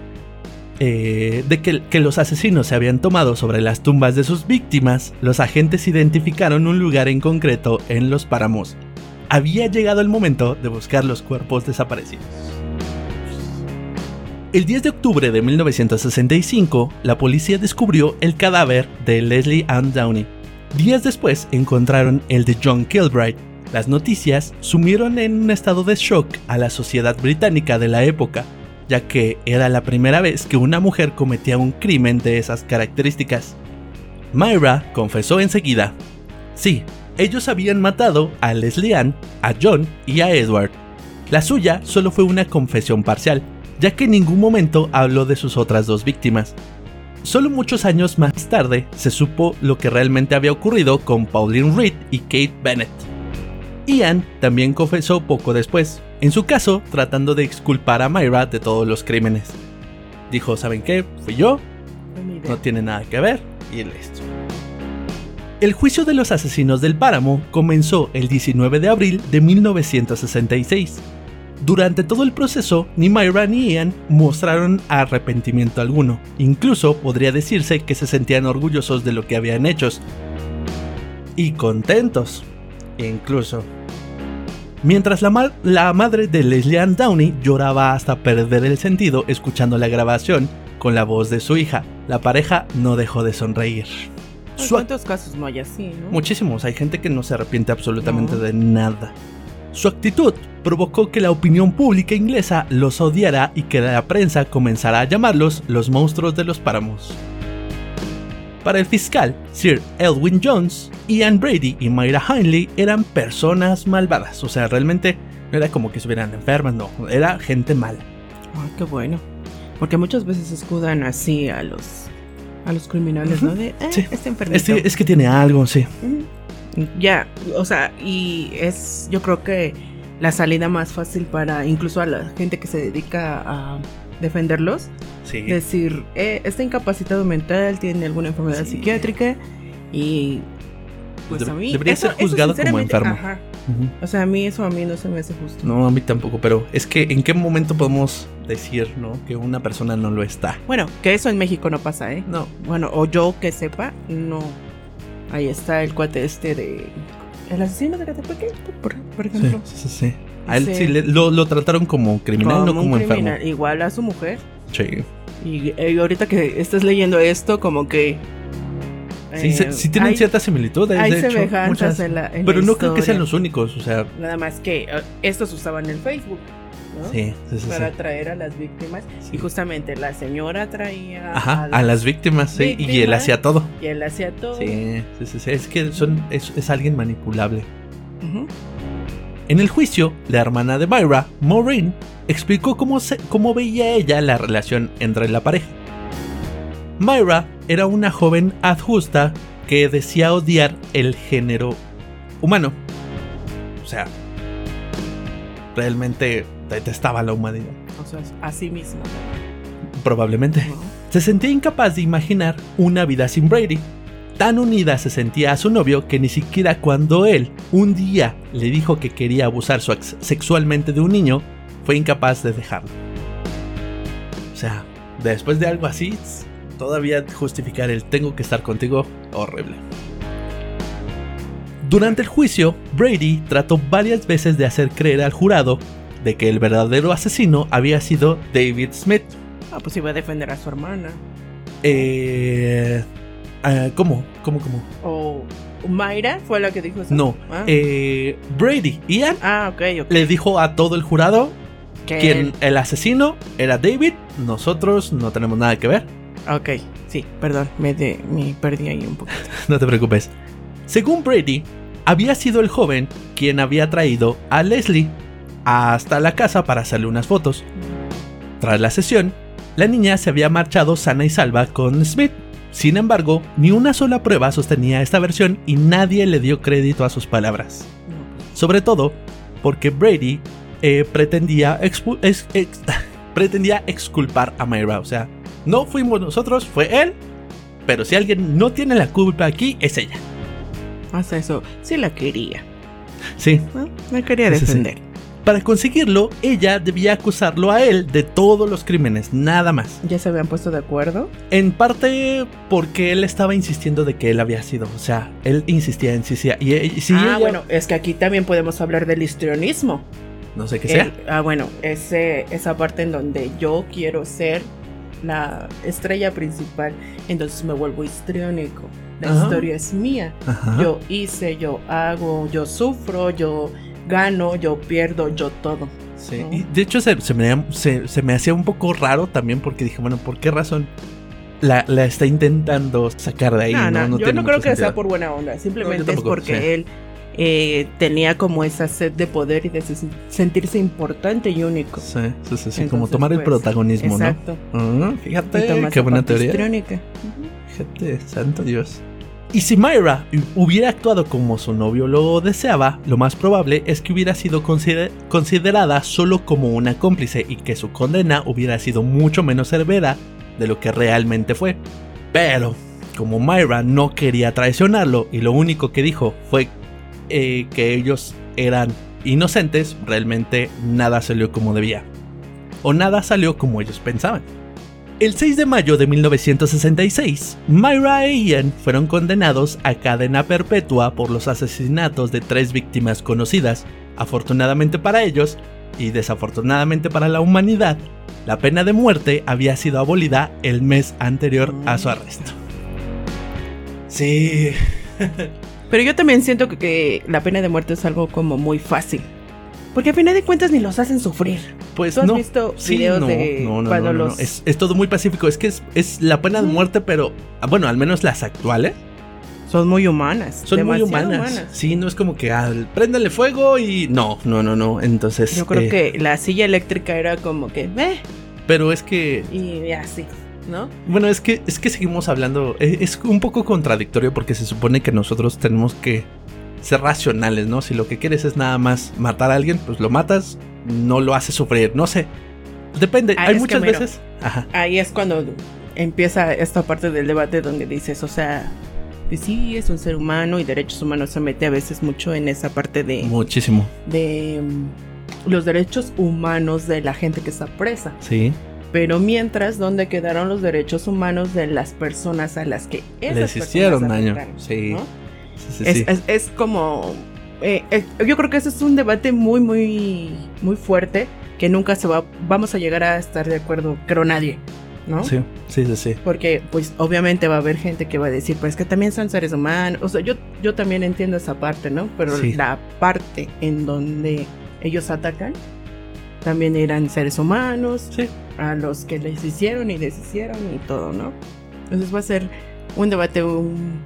eh, de que, que los asesinos se habían tomado sobre las tumbas de sus víctimas, los agentes identificaron un lugar en concreto en los páramos. Había llegado el momento de buscar los cuerpos desaparecidos. El 10 de octubre de 1965, la policía descubrió el cadáver de Leslie Ann Downey. Días después encontraron el de John Kilbride. Las noticias sumieron en un estado de shock a la sociedad británica de la época, ya que era la primera vez que una mujer cometía un crimen de esas características. Myra confesó enseguida. Sí, ellos habían matado a Leslie Ann, a John y a Edward. La suya solo fue una confesión parcial, ya que en ningún momento habló de sus otras dos víctimas. Solo muchos años más tarde se supo lo que realmente había ocurrido con Pauline Reed y Kate Bennett. Ian también confesó poco después, en su caso tratando de exculpar a Myra de todos los crímenes. Dijo, ¿saben qué? Fui yo, no tiene nada que ver y listo. El juicio de los asesinos del páramo comenzó el 19 de abril de 1966. Durante todo el proceso, ni Myra ni Ian mostraron arrepentimiento alguno. Incluso podría decirse que se sentían orgullosos de lo que habían hecho. Y contentos. Incluso. Mientras la, ma- la madre de Leslie Ann Downey lloraba hasta perder el sentido escuchando la grabación con la voz de su hija, la pareja no dejó de sonreír. Su, ¿Cuántos casos no hay así, no? Muchísimos, hay gente que no se arrepiente absolutamente No. de nada. Su actitud provocó que la opinión pública inglesa los odiara y que la prensa comenzara a llamarlos los monstruos de los páramos. Para el fiscal, Sir Elwin Jones, Ian Brady y Myra Hindley eran personas malvadas, o sea, realmente no era como que estuvieran enfermas, no, era gente mala. Ay, qué bueno. Porque muchas veces escudan así a los a los criminales, ¿no? De, eh, Sí. este. Este- es que tiene algo, sí. Ya, o sea, y es yo creo que la salida más fácil para incluso a la gente que se dedica a defenderlos, Sí. decir, eh, está incapacitado mental, tiene alguna enfermedad Sí. psiquiátrica y pues Debe- a mí debería ser juzgado como enfermo. ajá. O sea, a mí eso a mí no se me hace justo. No, a mí tampoco, pero es que ¿en qué momento podemos decir, ¿no? Que una persona no lo está. Bueno, que eso en México no pasa, ¿eh? No. Bueno, o yo que sepa, no. Ahí está el cuate este de. El asesino de Catepeque, por, por ejemplo. sí, sí. sí. A él Sí. sí le- lo, lo trataron como criminal, no como enfermo. criminal, Igual a su mujer. Sí. Y, eh, ahorita que estás leyendo esto, como que. Sí, eh, se- sí tienen hay- ciertas similitudes, hay de hecho. semejanzas muchas. en la- en Pero la no creo que sean los únicos, o sea, Nada más que eh, estos usaban el Facebook, ¿no? sí, sí, sí. Para atraer a las víctimas. Y justamente la señora traía. Ajá, a las víctimas, sí, y él hacía todo. Y él hacía todo. Sí, sí, sí, sí, es que son, es, es alguien manipulable. Ujú. En el juicio, la hermana de Myra, Maureen, explicó cómo, se- cómo veía ella la relación entre la pareja. Myra era una joven adjusta que decía odiar el género humano. O sea, realmente detestaba la humanidad. O sea, así mismo. Probablemente. ¿no? Se sentía incapaz de imaginar una vida sin Brady. Tan unida se sentía a su novio que ni siquiera cuando él un día le dijo que quería abusar sexualmente de un niño, fue incapaz de dejarlo. O sea, después de algo así, todavía justificar el tengo que estar contigo, horrible. Durante el juicio, Brady trató varias veces de hacer creer al jurado de que el verdadero asesino había sido David Smith. Ah, pues iba a defender a su hermana. Eh, ah, ¿Cómo? ¿Cómo? ¿Cómo? O Mayra fue la que dijo eso. No. Ah, Eh, Brady, Ian, Ah, ok, ok. le dijo a todo el jurado Que quien el asesino era David. Nosotros no tenemos nada que ver. Ok, sí, perdón, me, de- me perdí ahí un poquito. No te preocupes. Según Brady, había sido el joven quien había traído a Leslie hasta la casa para hacerle unas fotos. Tras la sesión, la niña se había marchado sana y salva con Smith. Sin embargo, ni una sola prueba sostenía esta versión y nadie le dio crédito a sus palabras. No, Sobre todo porque Brady eh, pretendía, expu- ex- ex- pretendía exculpar a Myra. O sea, no fuimos nosotros, fue él. Pero si alguien no tiene la culpa aquí, es ella. Hasta eso, sí la quería. Sí, ¿no? Me quería sí, sí. Para conseguirlo, ella debía acusarlo a él de todos los crímenes, nada más. ¿Ya se habían puesto de acuerdo? En parte porque él estaba insistiendo de que él había sido. O sea, él insistía, insistía. Y, y si ah, ella- bueno, es que aquí también podemos hablar del histrionismo. no sé qué sea. El- ah, bueno, ese, esa parte en donde yo quiero ser la estrella principal, entonces me vuelvo histriónico. La Ajá. historia es mía. Ajá. Yo hice, yo hago, yo sufro, yo gano, yo pierdo, yo todo. Sí, ¿no? y de hecho se, se me, se- se me hacía un poco raro también porque dije, bueno, ¿por qué razón la, la está intentando sacar de ahí? no, no, yo no creo que sea por buena onda, simplemente es tampoco, porque sí. él eh, tenía como esa sed de poder y de se- sentirse importante y único. Sí, sí, sí, sí, como tomar el pues, protagonismo, Exacto. ¿no? Ah, Y fíjate, qué buena teoría. Fíjate, santo Dios. Y si Myra hubiera actuado como su novio lo deseaba, lo más probable es que hubiera sido consider- considerada solo como una cómplice y que su condena hubiera sido mucho menos severa de lo que realmente fue. Pero, como Myra no quería traicionarlo y lo único que dijo fue eh, que ellos eran inocentes, realmente nada salió como debía. O nada salió como ellos pensaban. El 6 de mayo de 1966, Myra e Ian fueron condenados a cadena perpetua por los asesinatos de tres víctimas conocidas. Afortunadamente para ellos, y desafortunadamente para la humanidad, la pena de muerte había sido abolida el mes anterior a su arresto. Sí. Pero yo también siento que, que la pena de muerte es algo como muy fácil. Porque a final de cuentas ni los hacen sufrir. Pues ¿Tú has no. visto Sí, videos no, de no, no, cuando los... Es, es todo muy pacífico. Es que es, es la pena de muerte, pero ah, bueno, al menos las actuales Son muy humanas. son muy humanas. Sí, no es como que al préndale fuego y no, no, no, no. Entonces, Yo creo eh, que la silla eléctrica era como que, eh, pero es que y así, ¿no? bueno, es que es que seguimos hablando eh, es un poco contradictorio porque se supone que nosotros tenemos que ser racionales, ¿no? Si lo que quieres es nada más matar a alguien, pues lo matas, no lo haces sufrir, no sé. Depende, Ah, hay que muchas veces, ajá. Ahí es cuando empieza esta parte del debate donde dices, o sea, que sí, es un ser humano y derechos humanos se mete a veces mucho en esa parte de, Muchísimo. de mm, los derechos humanos de la gente que está presa. Sí. Pero mientras, ¿dónde quedaron los derechos humanos de las personas a las que esas Les hicieron personas daño. afectaron, Sí. ¿no? Sí, sí, es, sí. es- es como... eh, eh, yo creo que ese es un debate muy, muy, muy fuerte que nunca se va... Vamos a llegar a estar de acuerdo, creo nadie, ¿no? Sí, sí, sí, sí. Porque, pues, obviamente va a haber gente que va a decir, pues, que también son seres humanos. O sea, yo, yo también entiendo esa parte, ¿no? Pero Sí. la parte en donde ellos atacan también eran seres humanos, Sí. a los que les hicieron y deshicieron y todo, ¿no? Entonces va a ser un debate, un...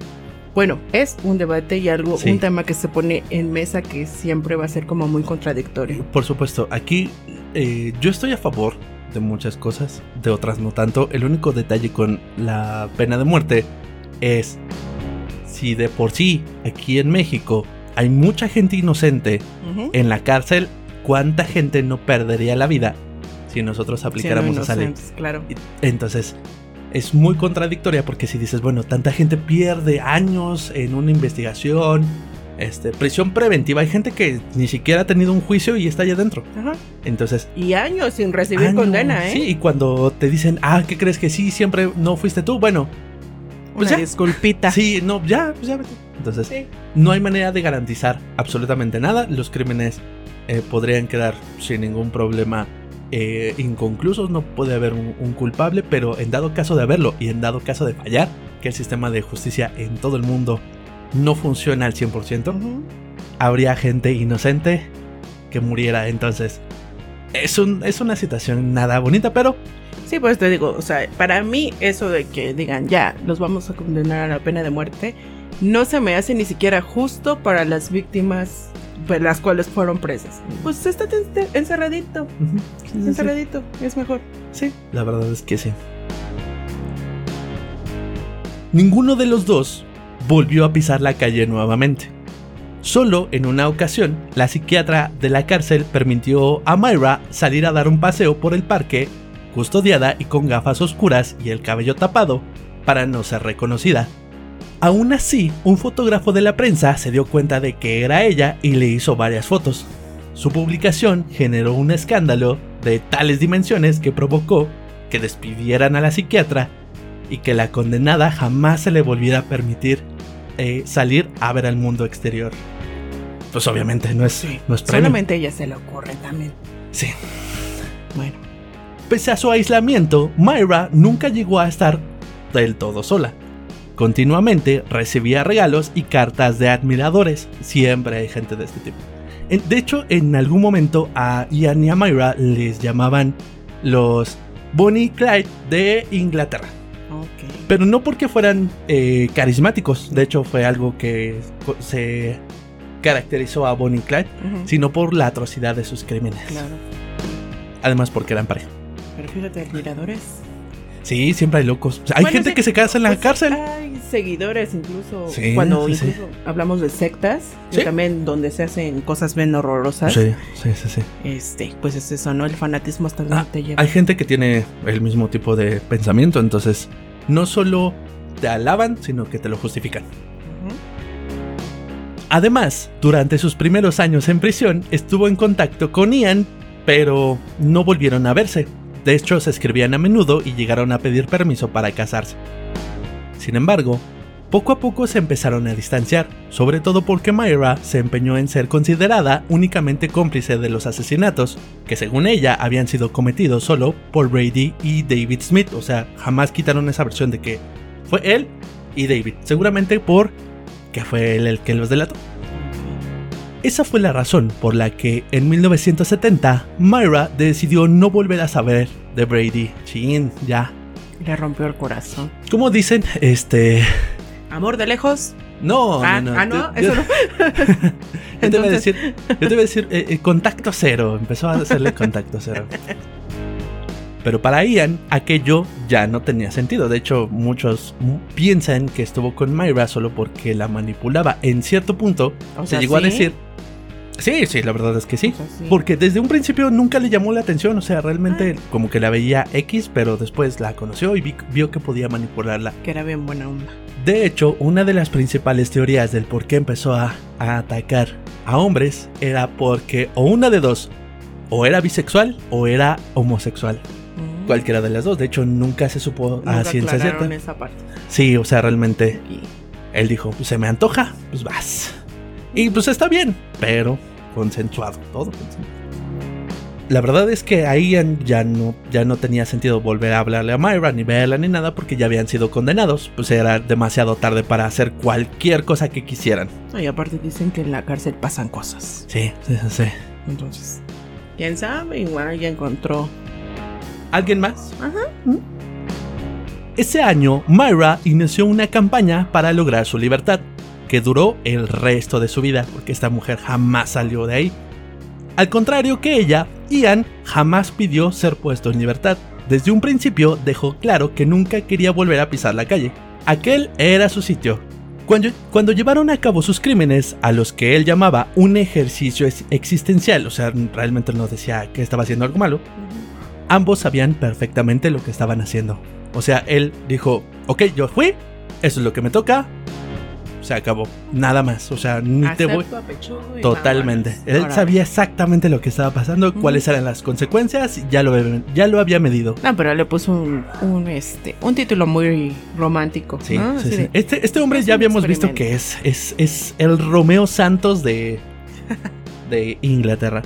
Bueno, es un debate y algo, Sí. un tema que se pone en mesa que siempre va a ser como muy contradictorio. Por supuesto, aquí eh, yo estoy a favor de muchas cosas, de otras no tanto. El único detalle con la pena de muerte es si de por sí aquí en México hay mucha gente inocente en la cárcel, ¿cuánta gente no perdería la vida si nosotros aplicáramos esa ley? Claro. Entonces, es muy contradictoria porque si dices, bueno, tanta gente pierde años en una investigación, este, prisión preventiva, hay gente que ni siquiera ha tenido un juicio y está allá adentro. Ajá. Entonces, Y años sin recibir años, condena, ¿eh? Sí, y cuando te dicen, ah, ¿qué crees que sí? Siempre no fuiste tú. Bueno, pues Una ya. disculpita. sí, no, ya, pues ya vete. Entonces, Sí. no hay manera de garantizar absolutamente nada. Los crímenes eh, podrían quedar sin ningún problema eh, inconclusos. No puede haber un, un culpable, pero en dado caso de haberlo y en dado caso de fallar, que el sistema de justicia en todo el mundo no funciona al 100%, Ujú. habría gente inocente que muriera. Entonces, es, un, es una situación nada bonita, pero Sí, pues te digo, o sea, para mí eso de que digan, ya, los vamos a condenar a la pena de muerte, no se me hace ni siquiera justo para las víctimas pues, las cuales fueron presas. Pues estate en- encerradito, sí, sí. encerradito, es mejor. Sí, la verdad es que sí. Ninguno de los dos volvió a pisar la calle nuevamente. Solo en una ocasión, la psiquiatra de la cárcel permitió a Myra salir a dar un paseo por el parque, custodiada y con gafas oscuras y el cabello tapado, para no ser reconocida. Aún así, un fotógrafo de la prensa se dio cuenta de que era ella y le hizo varias fotos. Su publicación generó un escándalo de tales dimensiones que provocó que despidieran a la psiquiatra y que la condenada jamás se le volviera a permitir eh, salir a ver al mundo exterior. Pues obviamente no es, no es. Solamente ella se le ocurre también. Sí. Bueno, Pese a su aislamiento, Myra nunca llegó a estar del todo sola. Continuamente recibía regalos y cartas de admiradores. Siempre hay gente de este tipo. De hecho, en algún momento a Ian y a Myra les llamaban los Bonnie y Clyde de Inglaterra. Pero no porque fueran eh, carismáticos. De hecho, fue algo que se caracterizó a Bonnie y Clyde, sino por la atrocidad de sus crímenes. Claro. Además, porque eran pareja. Pero fíjate, admiradores. Sí, siempre hay locos. O sea, hay Bueno, gente sí, que se casa en la Pues, cárcel. Hay seguidores incluso. Sí, cuando sí, incluso hablamos de sectas, que también donde se hacen cosas bien horrorosas. Sí, sí, sí, sí. Este, pues es eso, ¿no? El fanatismo hasta Ah, donde te lleva. Hay gente que tiene el mismo tipo de pensamiento, entonces no solo te alaban, sino que te lo justifican. Además, durante sus primeros años en prisión, estuvo en contacto con Ian, pero no volvieron a verse. De hecho, se escribían a menudo y llegaron a pedir permiso para casarse. Sin embargo, poco a poco se empezaron a distanciar, sobre todo porque Myra se empeñó en ser considerada únicamente cómplice de los asesinatos, que según ella habían sido cometidos solo por Brady y David Smith, o sea, jamás quitaron esa versión de que fue él y David, seguramente por que fue él el que los delató. Esa fue la razón por la que en 1970 Myra decidió no volver a saber de Brady. Chin, ya. Le rompió el corazón. Como dicen, este. Amor de lejos. No, ah, no, no. ah, no, yo- eso no. Yo te voy a decir, yo te voy a decir eh, eh, contacto cero. Empezó a hacerle contacto cero. Pero para Ian, aquello ya no tenía sentido. De hecho, muchos piensan que estuvo con Myra solo porque la manipulaba. En cierto punto, O se sea, llegó a decir. Sí, sí, la verdad es que sí. O sea, sí. Porque desde un principio nunca le llamó la atención, o sea, realmente como que la veía X, pero después la conoció y vi- vio que podía manipularla. Que era bien buena onda. De hecho, una de las principales teorías del por qué empezó a, a atacar a hombres era porque, o una de dos, o era bisexual o era homosexual. Mm. Cualquiera de las dos. De hecho, nunca se supo Nunca a ciencia cierta. esa parte. Sí, o sea, realmente Y- él dijo, pues se me antoja, pues vas. Y pues está bien, pero consensuado, todo consensuado. La verdad es que ahí ya- ya no, ya no tenía sentido volver a hablarle a Myra, ni verla, ni nada, porque ya habían sido condenados. Pues era demasiado tarde para hacer cualquier cosa que quisieran. Y aparte dicen que en la cárcel pasan cosas. Sí, sí, sí. Entonces, quién sabe, igual ya encontró. ¿Alguien más? Ajá. Ese año, Myra inició una campaña para lograr su libertad, que duró el resto de su vida, porque esta mujer jamás salió de ahí. Al contrario que ella, Ian jamás pidió ser puesto en libertad. Desde un principio dejó claro que nunca quería volver a pisar la calle. Aquel era su sitio. Cuando, cuando llevaron a cabo sus crímenes, a los que él llamaba un ejercicio ex- existencial, o sea, realmente no decía que estaba haciendo algo malo, ambos sabían perfectamente lo que estaban haciendo. O sea, él dijo, ok, yo fui, eso es lo que me toca, se acabó, nada más, o sea, ni te voy... A Totalmente. Él sabía exactamente lo que estaba pasando, cuáles eran las consecuencias, ya lo, ya lo había medido. No, pero le puso un, un, este, un título muy romántico. Sí, ¿no? sí, sí. de, Este, este hombre es ya habíamos visto que es, es, es el Romeo Santos de, de Inglaterra.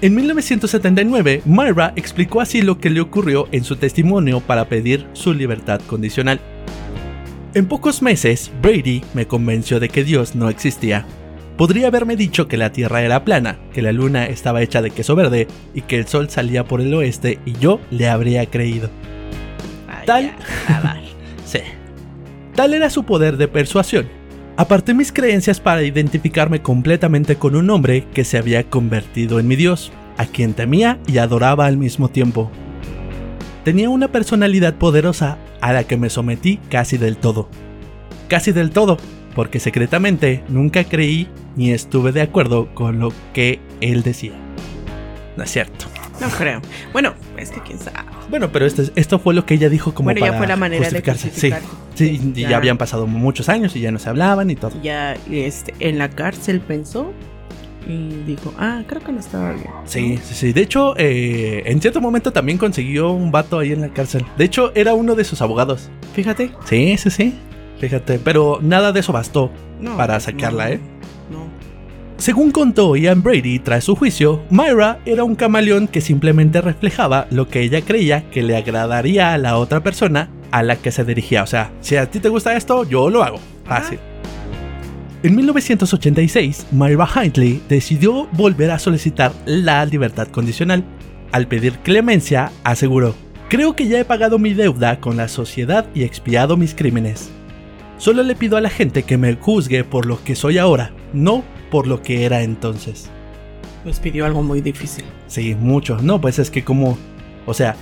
En 1979, Myra explicó así lo que le ocurrió en su testimonio para pedir su libertad condicional. En pocos meses, Brady me convenció de que Dios no existía. Podría haberme dicho que la Tierra era plana, que la Luna estaba hecha de queso verde y que el Sol salía por el oeste y yo le habría creído. Ay, Tal- ya. Sí. Tal era su poder de persuasión. Aparté mis creencias para identificarme completamente con un hombre que se había convertido en mi Dios, a quien temía y adoraba al mismo tiempo. Tenía una personalidad poderosa a la que me sometí casi del todo. Casi del todo, porque secretamente nunca creí ni estuve de acuerdo con lo que él decía. No es cierto. No creo. Bueno, es que quién sabe. Bueno, pero esto, es- esto fue lo que ella dijo como bueno, para ya fue la manera de justificarse. justificar. Sí, sí, ya. Ya. habían pasado muchos años y ya no se hablaban y todo. Ya este, en la cárcel pensó y dijo, ah, creo que no estaba bien. Sí, sí, sí. De hecho, eh, en cierto momento también consiguió un vato ahí en la cárcel. De hecho, era uno de sus abogados. Fíjate. Sí, sí, sí. Fíjate, pero nada de eso bastó. No, Para sacarla, no, ¿eh? No. Según contó Ian Brady tras su juicio, Myra era un camaleón que simplemente reflejaba lo que ella creía que le agradaría a la otra persona a la que se dirigía. O sea, si a ti te gusta esto, yo lo hago. Fácil. En 1986, Myra Hindley decidió volver a solicitar la libertad condicional. Al pedir clemencia, aseguró, creo que ya he pagado mi deuda con la sociedad y expiado mis crímenes. Solo le pido a la gente que me juzgue por lo que soy ahora, no por lo que era entonces. Pues pidió algo muy difícil. Sí, mucho. No, pues es que como... O sea,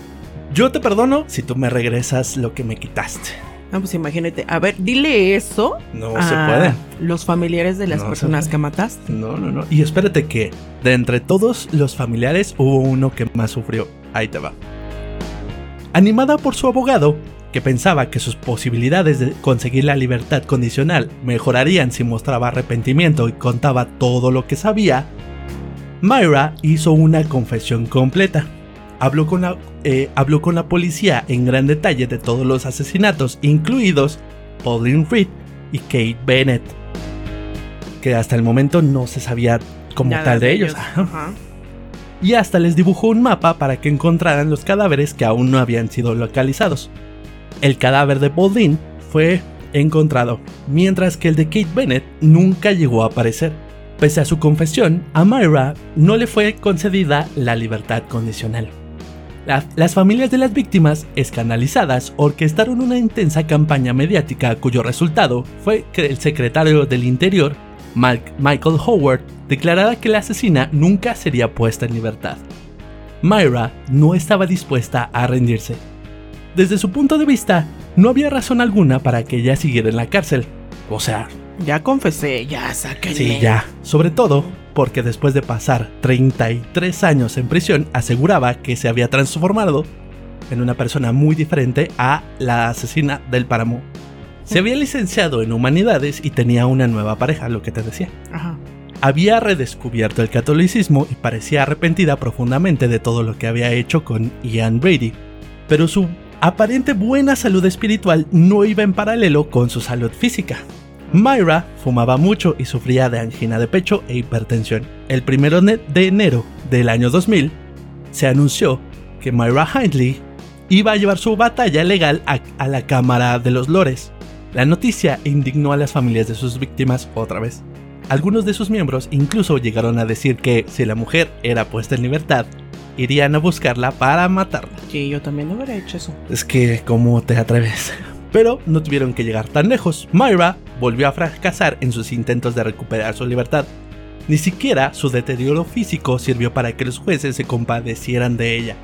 yo te perdono si tú me regresas lo que me quitaste. No, pues imagínate. A ver, dile eso No a se puede. los familiares de las No personas que mataste. No, no, no. Y espérate que de entre todos los familiares hubo uno que más sufrió. Ahí te va. Animada por su abogado, que pensaba que sus posibilidades de conseguir la libertad condicional mejorarían si mostraba arrepentimiento y contaba todo lo que sabía, Myra hizo una confesión completa. Habló con, la, eh, habló con la policía en gran detalle de todos los asesinatos, incluidos Pauline Reed y Kate Bennett, que hasta el momento no se sabía como Nada tal de ellos. Ajá. Y hasta les dibujó un mapa para que encontraran los cadáveres que aún no habían sido localizados. El cadáver de Pauline fue encontrado, mientras que el de Kate Bennett nunca llegó a aparecer. Pese a su confesión, a Myra no le fue concedida la libertad condicional. La- las familias de las víctimas, escandalizadas, orquestaron una intensa campaña mediática cuyo resultado fue que el secretario del Interior, Mike- Michael Howard, declarara que la asesina nunca sería puesta en libertad. Myra no estaba dispuesta a rendirse. Desde su punto de vista, no había razón alguna para que ella siguiera en la cárcel. O sea, Ya confesé, ya sáquenme. Sí, ya. Sobre todo porque después de pasar 33 años en prisión, aseguraba que se había transformado en una persona muy diferente a la asesina del páramo. Se había licenciado en humanidades y tenía una nueva pareja, lo que te decía. Ajá. había redescubierto el catolicismo y parecía arrepentida profundamente de todo lo que había hecho con Ian Brady, pero su aparente buena salud espiritual no iba en paralelo con su salud física. Myra fumaba mucho y sufría de angina de pecho e hipertensión. El 1 de enero del año 2000 se anunció que Myra Hindley iba a llevar su batalla legal a, a la Cámara de los Lores. La noticia indignó a las familias de sus víctimas otra vez. Algunos de sus miembros incluso llegaron a decir que si la mujer era puesta en libertad, irían a buscarla para matarla. Sí, yo también hubiera hecho eso. Es que, ¿cómo te atreves? Pero no tuvieron que llegar tan lejos. Myra volvió a fracasar en sus intentos de recuperar su libertad. Ni siquiera su deterioro físico sirvió para que los jueces se compadecieran de ella.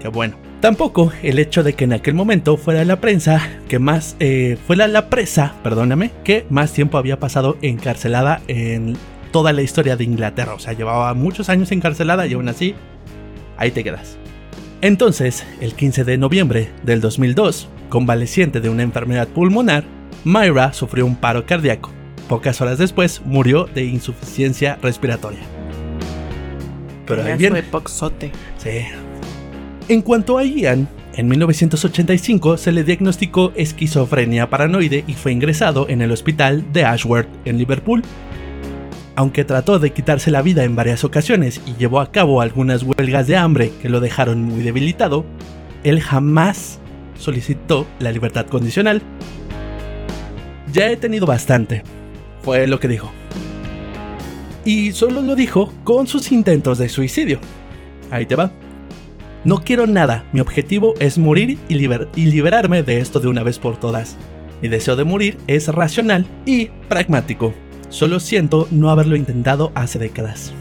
Qué bueno. Tampoco el hecho de que en aquel momento fuera la prensa que más eh, fuera la presa, perdóname, que más tiempo había pasado encarcelada en toda la historia de Inglaterra. O sea, llevaba muchos años encarcelada y aún así, ahí te quedas. Entonces, el 15 de noviembre del 2002, convaleciente de una enfermedad pulmonar, Myra sufrió un paro cardíaco. Pocas horas después murió de insuficiencia respiratoria. Pero ahí viene. Sí, en cuanto a Ian, en 1985 se le diagnosticó esquizofrenia paranoide y fue ingresado en el hospital de Ashworth en Liverpool. Aunque trató de quitarse la vida en varias ocasiones y llevó a cabo algunas huelgas de hambre que lo dejaron muy debilitado, él jamás solicitó la libertad condicional. Ya he tenido bastante, fue lo que dijo. Y solo lo dijo con sus intentos de suicidio. Ahí te va. No quiero nada, mi objetivo es morir y, liberarme de esto de una vez por todas. Mi deseo de morir es racional y pragmático. Solo siento no haberlo intentado hace décadas.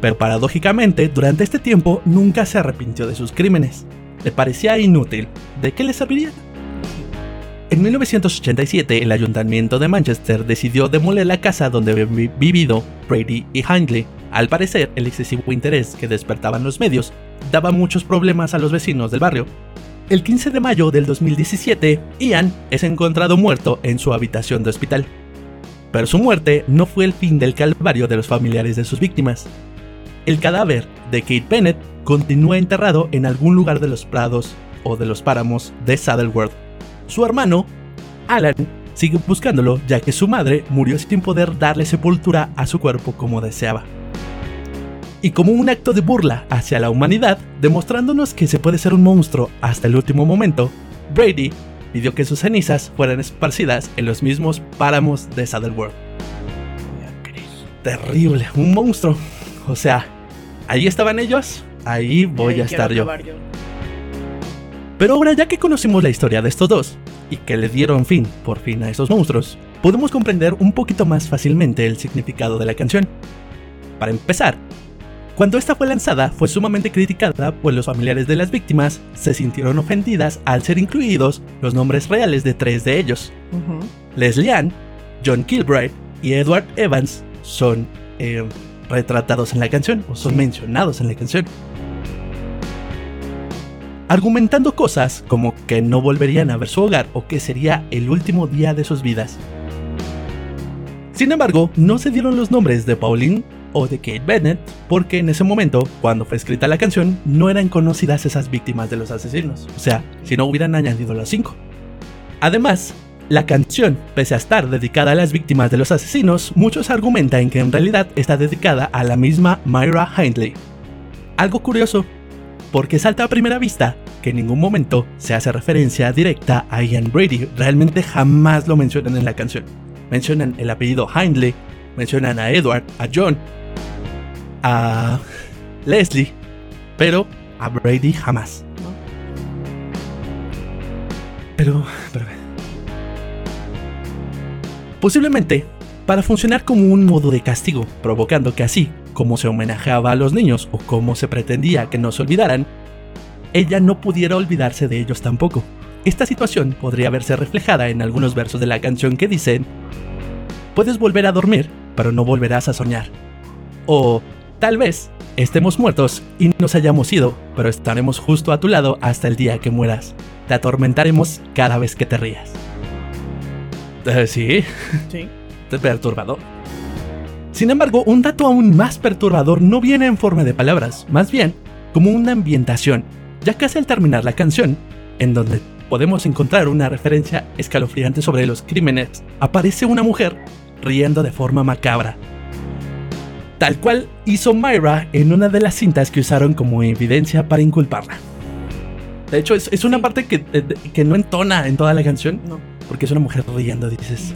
Pero paradójicamente, durante este tiempo nunca se arrepintió de sus crímenes. Le parecía inútil. ¿De qué le serviría? En 1987, el ayuntamiento de Manchester decidió demoler la casa donde habían vivido Brady y Hindley. Al parecer, el excesivo interés que despertaban los medios daba muchos problemas a los vecinos del barrio. El 15 de mayo del 2017, Ian es encontrado muerto en su habitación de hospital. Pero su muerte no fue el fin del calvario de los familiares de sus víctimas. El cadáver de Kate Bennett continúa enterrado en algún lugar de los prados o de los páramos de Saddleworth. Su hermano, Alan, sigue buscándolo ya que su madre murió sin poder darle sepultura a su cuerpo como deseaba y como un acto de burla hacia la humanidad, demostrándonos que se puede ser un monstruo hasta el último momento, Brady pidió que sus cenizas fueran esparcidas en los mismos páramos de Saddleworth. Terrible, un monstruo. O sea, ahí estaban ellos, ahí voy a estar yo. Pero ahora ya que conocimos la historia de estos dos, y que le dieron fin por fin a esos monstruos, podemos comprender un poquito más fácilmente el significado de la canción. Para empezar, cuando esta fue lanzada, fue sumamente criticada, pues los familiares de las víctimas se sintieron ofendidas al ser incluidos los nombres reales de tres de ellos. Leslie Ann, John Kilbride y Edward Evans son eh, retratados en la canción o son mencionados en la canción. Argumentando cosas como que no volverían a ver su hogar o que sería el último día de sus vidas. Sin embargo, no se dieron los nombres de Pauline, o de Kate Bennett, porque en ese momento, cuando fue escrita la canción, no eran conocidas esas víctimas de los asesinos, o sea, si no hubieran añadido las cinco. Además, la canción, pese a estar dedicada a las víctimas de los asesinos, muchos argumentan que en realidad está dedicada a la misma Myra Hindley. Algo curioso, porque salta a primera vista que en ningún momento se hace referencia directa a Ian Brady, realmente jamás lo mencionan en la canción. Mencionan el apellido Hindley, mencionan a Edward, a John, a Leslie, pero a Brady jamás. Pero, pero... Posiblemente para funcionar como un modo de castigo, provocando que así como se homenajeaba a los niños o como se pretendía que no se olvidaran, ella no pudiera olvidarse de ellos tampoco. Esta situación podría verse reflejada en algunos versos de la canción que dicen, puedes volver a dormir, pero no volverás a soñar. O Tal vez estemos muertos y nos hayamos ido, pero estaremos justo a tu lado hasta el día que mueras. Te atormentaremos cada vez que te rías. Eh, sí. Sí. Perturbador. Sin embargo, un dato aún más perturbador no viene en forma de palabras, más bien como una ambientación, ya casi al terminar la canción, en donde podemos encontrar una referencia escalofriante sobre los crímenes, aparece una mujer riendo de forma macabra. Tal cual hizo Myra en una de las cintas que usaron como evidencia para inculparla. De hecho, es, una parte que, eh, que, no entona en toda la canción, no. porque es una mujer riendo, dices,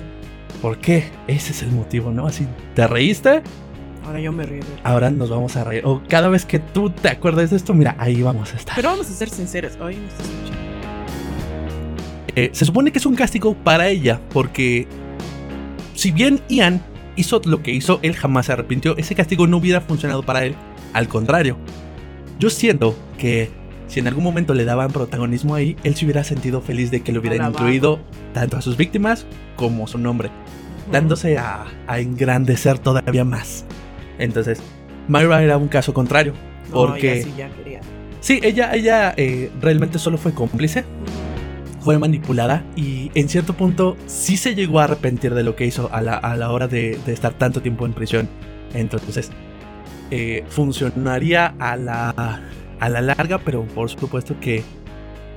¿por qué? Ese es el motivo, ¿no? Así, ¿te reíste? Ahora yo me río. Ahora nos vamos a reír. O cada vez que tú te acuerdes de esto, mira, ahí vamos a estar. Pero vamos a ser sinceros, hoy no escuchando. Eh, se supone que es un castigo para ella, porque si bien Ian hizo lo que hizo, él jamás se arrepintió, ese castigo no hubiera funcionado para él. Al contrario, yo siento que si en algún momento le daban protagonismo ahí, él se hubiera sentido feliz de que lo hubieran incluido tanto a sus víctimas como a su nombre, dándose a, engrandecer todavía más. Entonces, Myra era un caso contrario, porque... sí, ella, ella eh, realmente solo fue cómplice fue manipulada y en cierto punto sí se llegó a arrepentir de lo que hizo a la, hora de, estar tanto tiempo en prisión. Entonces, eh, funcionaría a la, a la larga, pero por supuesto que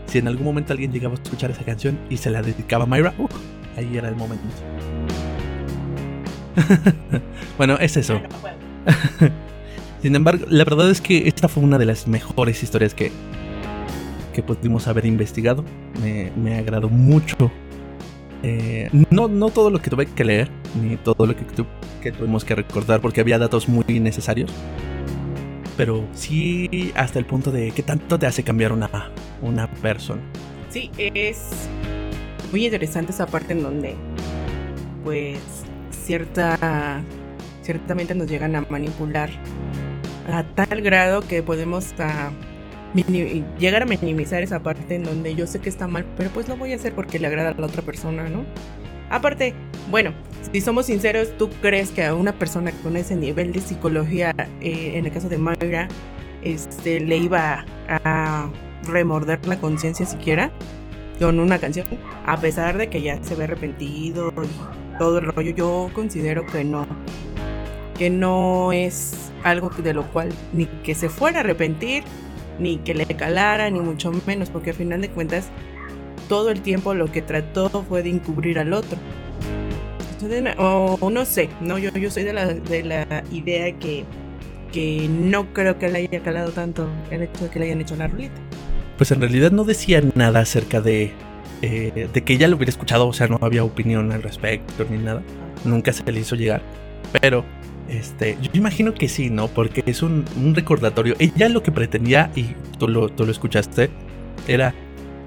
si en algún momento alguien llegaba a escuchar esa canción y se la dedicaba a Myra, uh, ahí era el momento. bueno, es eso. Sin embargo, la verdad es que esta fue una de las mejores historias que, que pudimos haber investigado. Me, me agradó mucho. Eh, no, no todo lo que tuve que leer, ni todo lo que, que tuvimos que recordar, porque había datos muy necesarios. Pero sí hasta el punto de qué tanto te hace cambiar una, una persona. Sí, es muy interesante esa parte en donde, pues, cierta, ciertamente nos llegan a manipular a tal grado que podemos llegar a minimizar esa parte en donde yo sé que está mal, pero pues lo voy a hacer porque le agrada a la otra persona, ¿no? Aparte, bueno, si somos sinceros, ¿tú crees que a una persona con ese nivel de psicología, eh, en el caso de Mayra, este, le iba a remorder la conciencia siquiera con una canción? A pesar de que ya se ve arrepentido y todo el rollo, yo considero que no. Que no es algo de lo cual ni que se fuera a arrepentir, ni que le calara, ni mucho menos, porque al final de cuentas todo el tiempo lo que trató fue de encubrir al otro. o, no sé, no, yo, yo soy de la, de la idea que, que no creo que le haya calado tanto el hecho de que le hayan hecho la rulita. Pues en realidad no decía nada acerca de, eh, de que ella lo hubiera escuchado, o sea, no había opinión al respecto ni nada. Nunca se le hizo llegar. Pero este, yo imagino que sí, ¿no? Porque es un, recordatorio. Ella lo que pretendía, y tú lo, tú lo escuchaste, era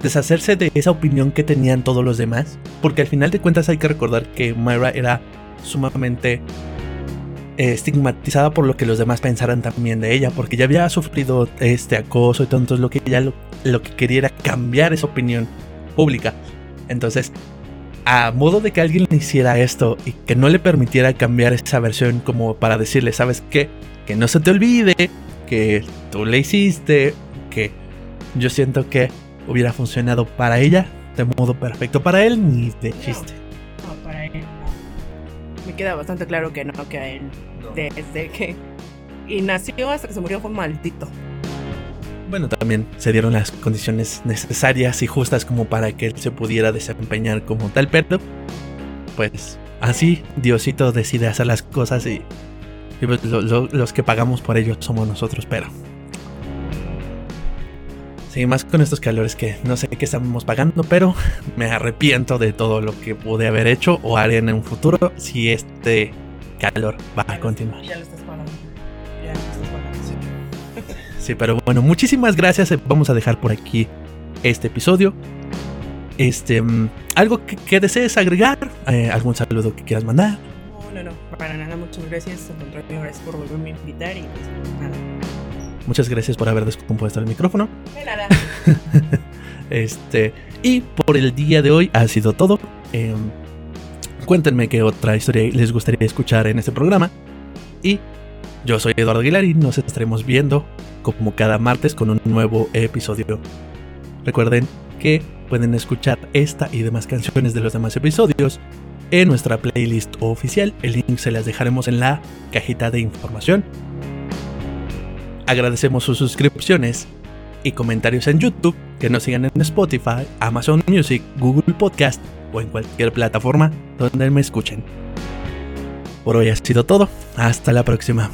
deshacerse de esa opinión que tenían todos los demás. Porque al final de cuentas hay que recordar que Myra era sumamente eh, estigmatizada por lo que los demás pensaran también de ella. Porque ya había sufrido este acoso y todo. Entonces lo que ella lo, lo que quería era cambiar esa opinión pública. Entonces a modo de que alguien le hiciera esto y que no le permitiera cambiar esa versión como para decirle, ¿sabes qué? Que no se te olvide que tú le hiciste, que yo siento que hubiera funcionado para ella de modo perfecto para él ni de chiste. No, para él no. Me queda bastante claro que no, que a él desde que y nació hasta que se murió fue maldito bueno, también se dieron las condiciones necesarias y justas como para que él se pudiera desempeñar como tal, pero pues así Diosito decide hacer las cosas y, pues, los que pagamos por ello somos nosotros, pero... Sí, más con estos calores que no sé qué estamos pagando, pero me arrepiento de todo lo que pude haber hecho o haré en un futuro si este calor va a continuar. Sí, pero bueno, muchísimas gracias. Vamos a dejar por aquí este episodio. Este, mm, algo que, desees agregar, eh, algún saludo que quieras mandar. No, no, no, para nada, muchas gracias. Al contrario, gracias por volverme a invitar y pues nada. Muchas gracias por haber descompuesto el micrófono. De nada. este, y por el día de hoy ha sido todo. Em, cuéntenme qué otra historia les gustaría escuchar en este programa. Y yo soy Eduardo Aguilar y nos estaremos viendo como cada martes con un nuevo episodio. Recuerden que pueden escuchar esta y demás canciones de los demás episodios en nuestra playlist oficial. El link se las dejaremos en la cajita de información. Agradecemos sus suscripciones y comentarios en YouTube, que nos sigan en Spotify, Amazon Music, Google Podcast o en cualquier plataforma donde me escuchen. Por hoy ha sido todo. Hasta la próxima.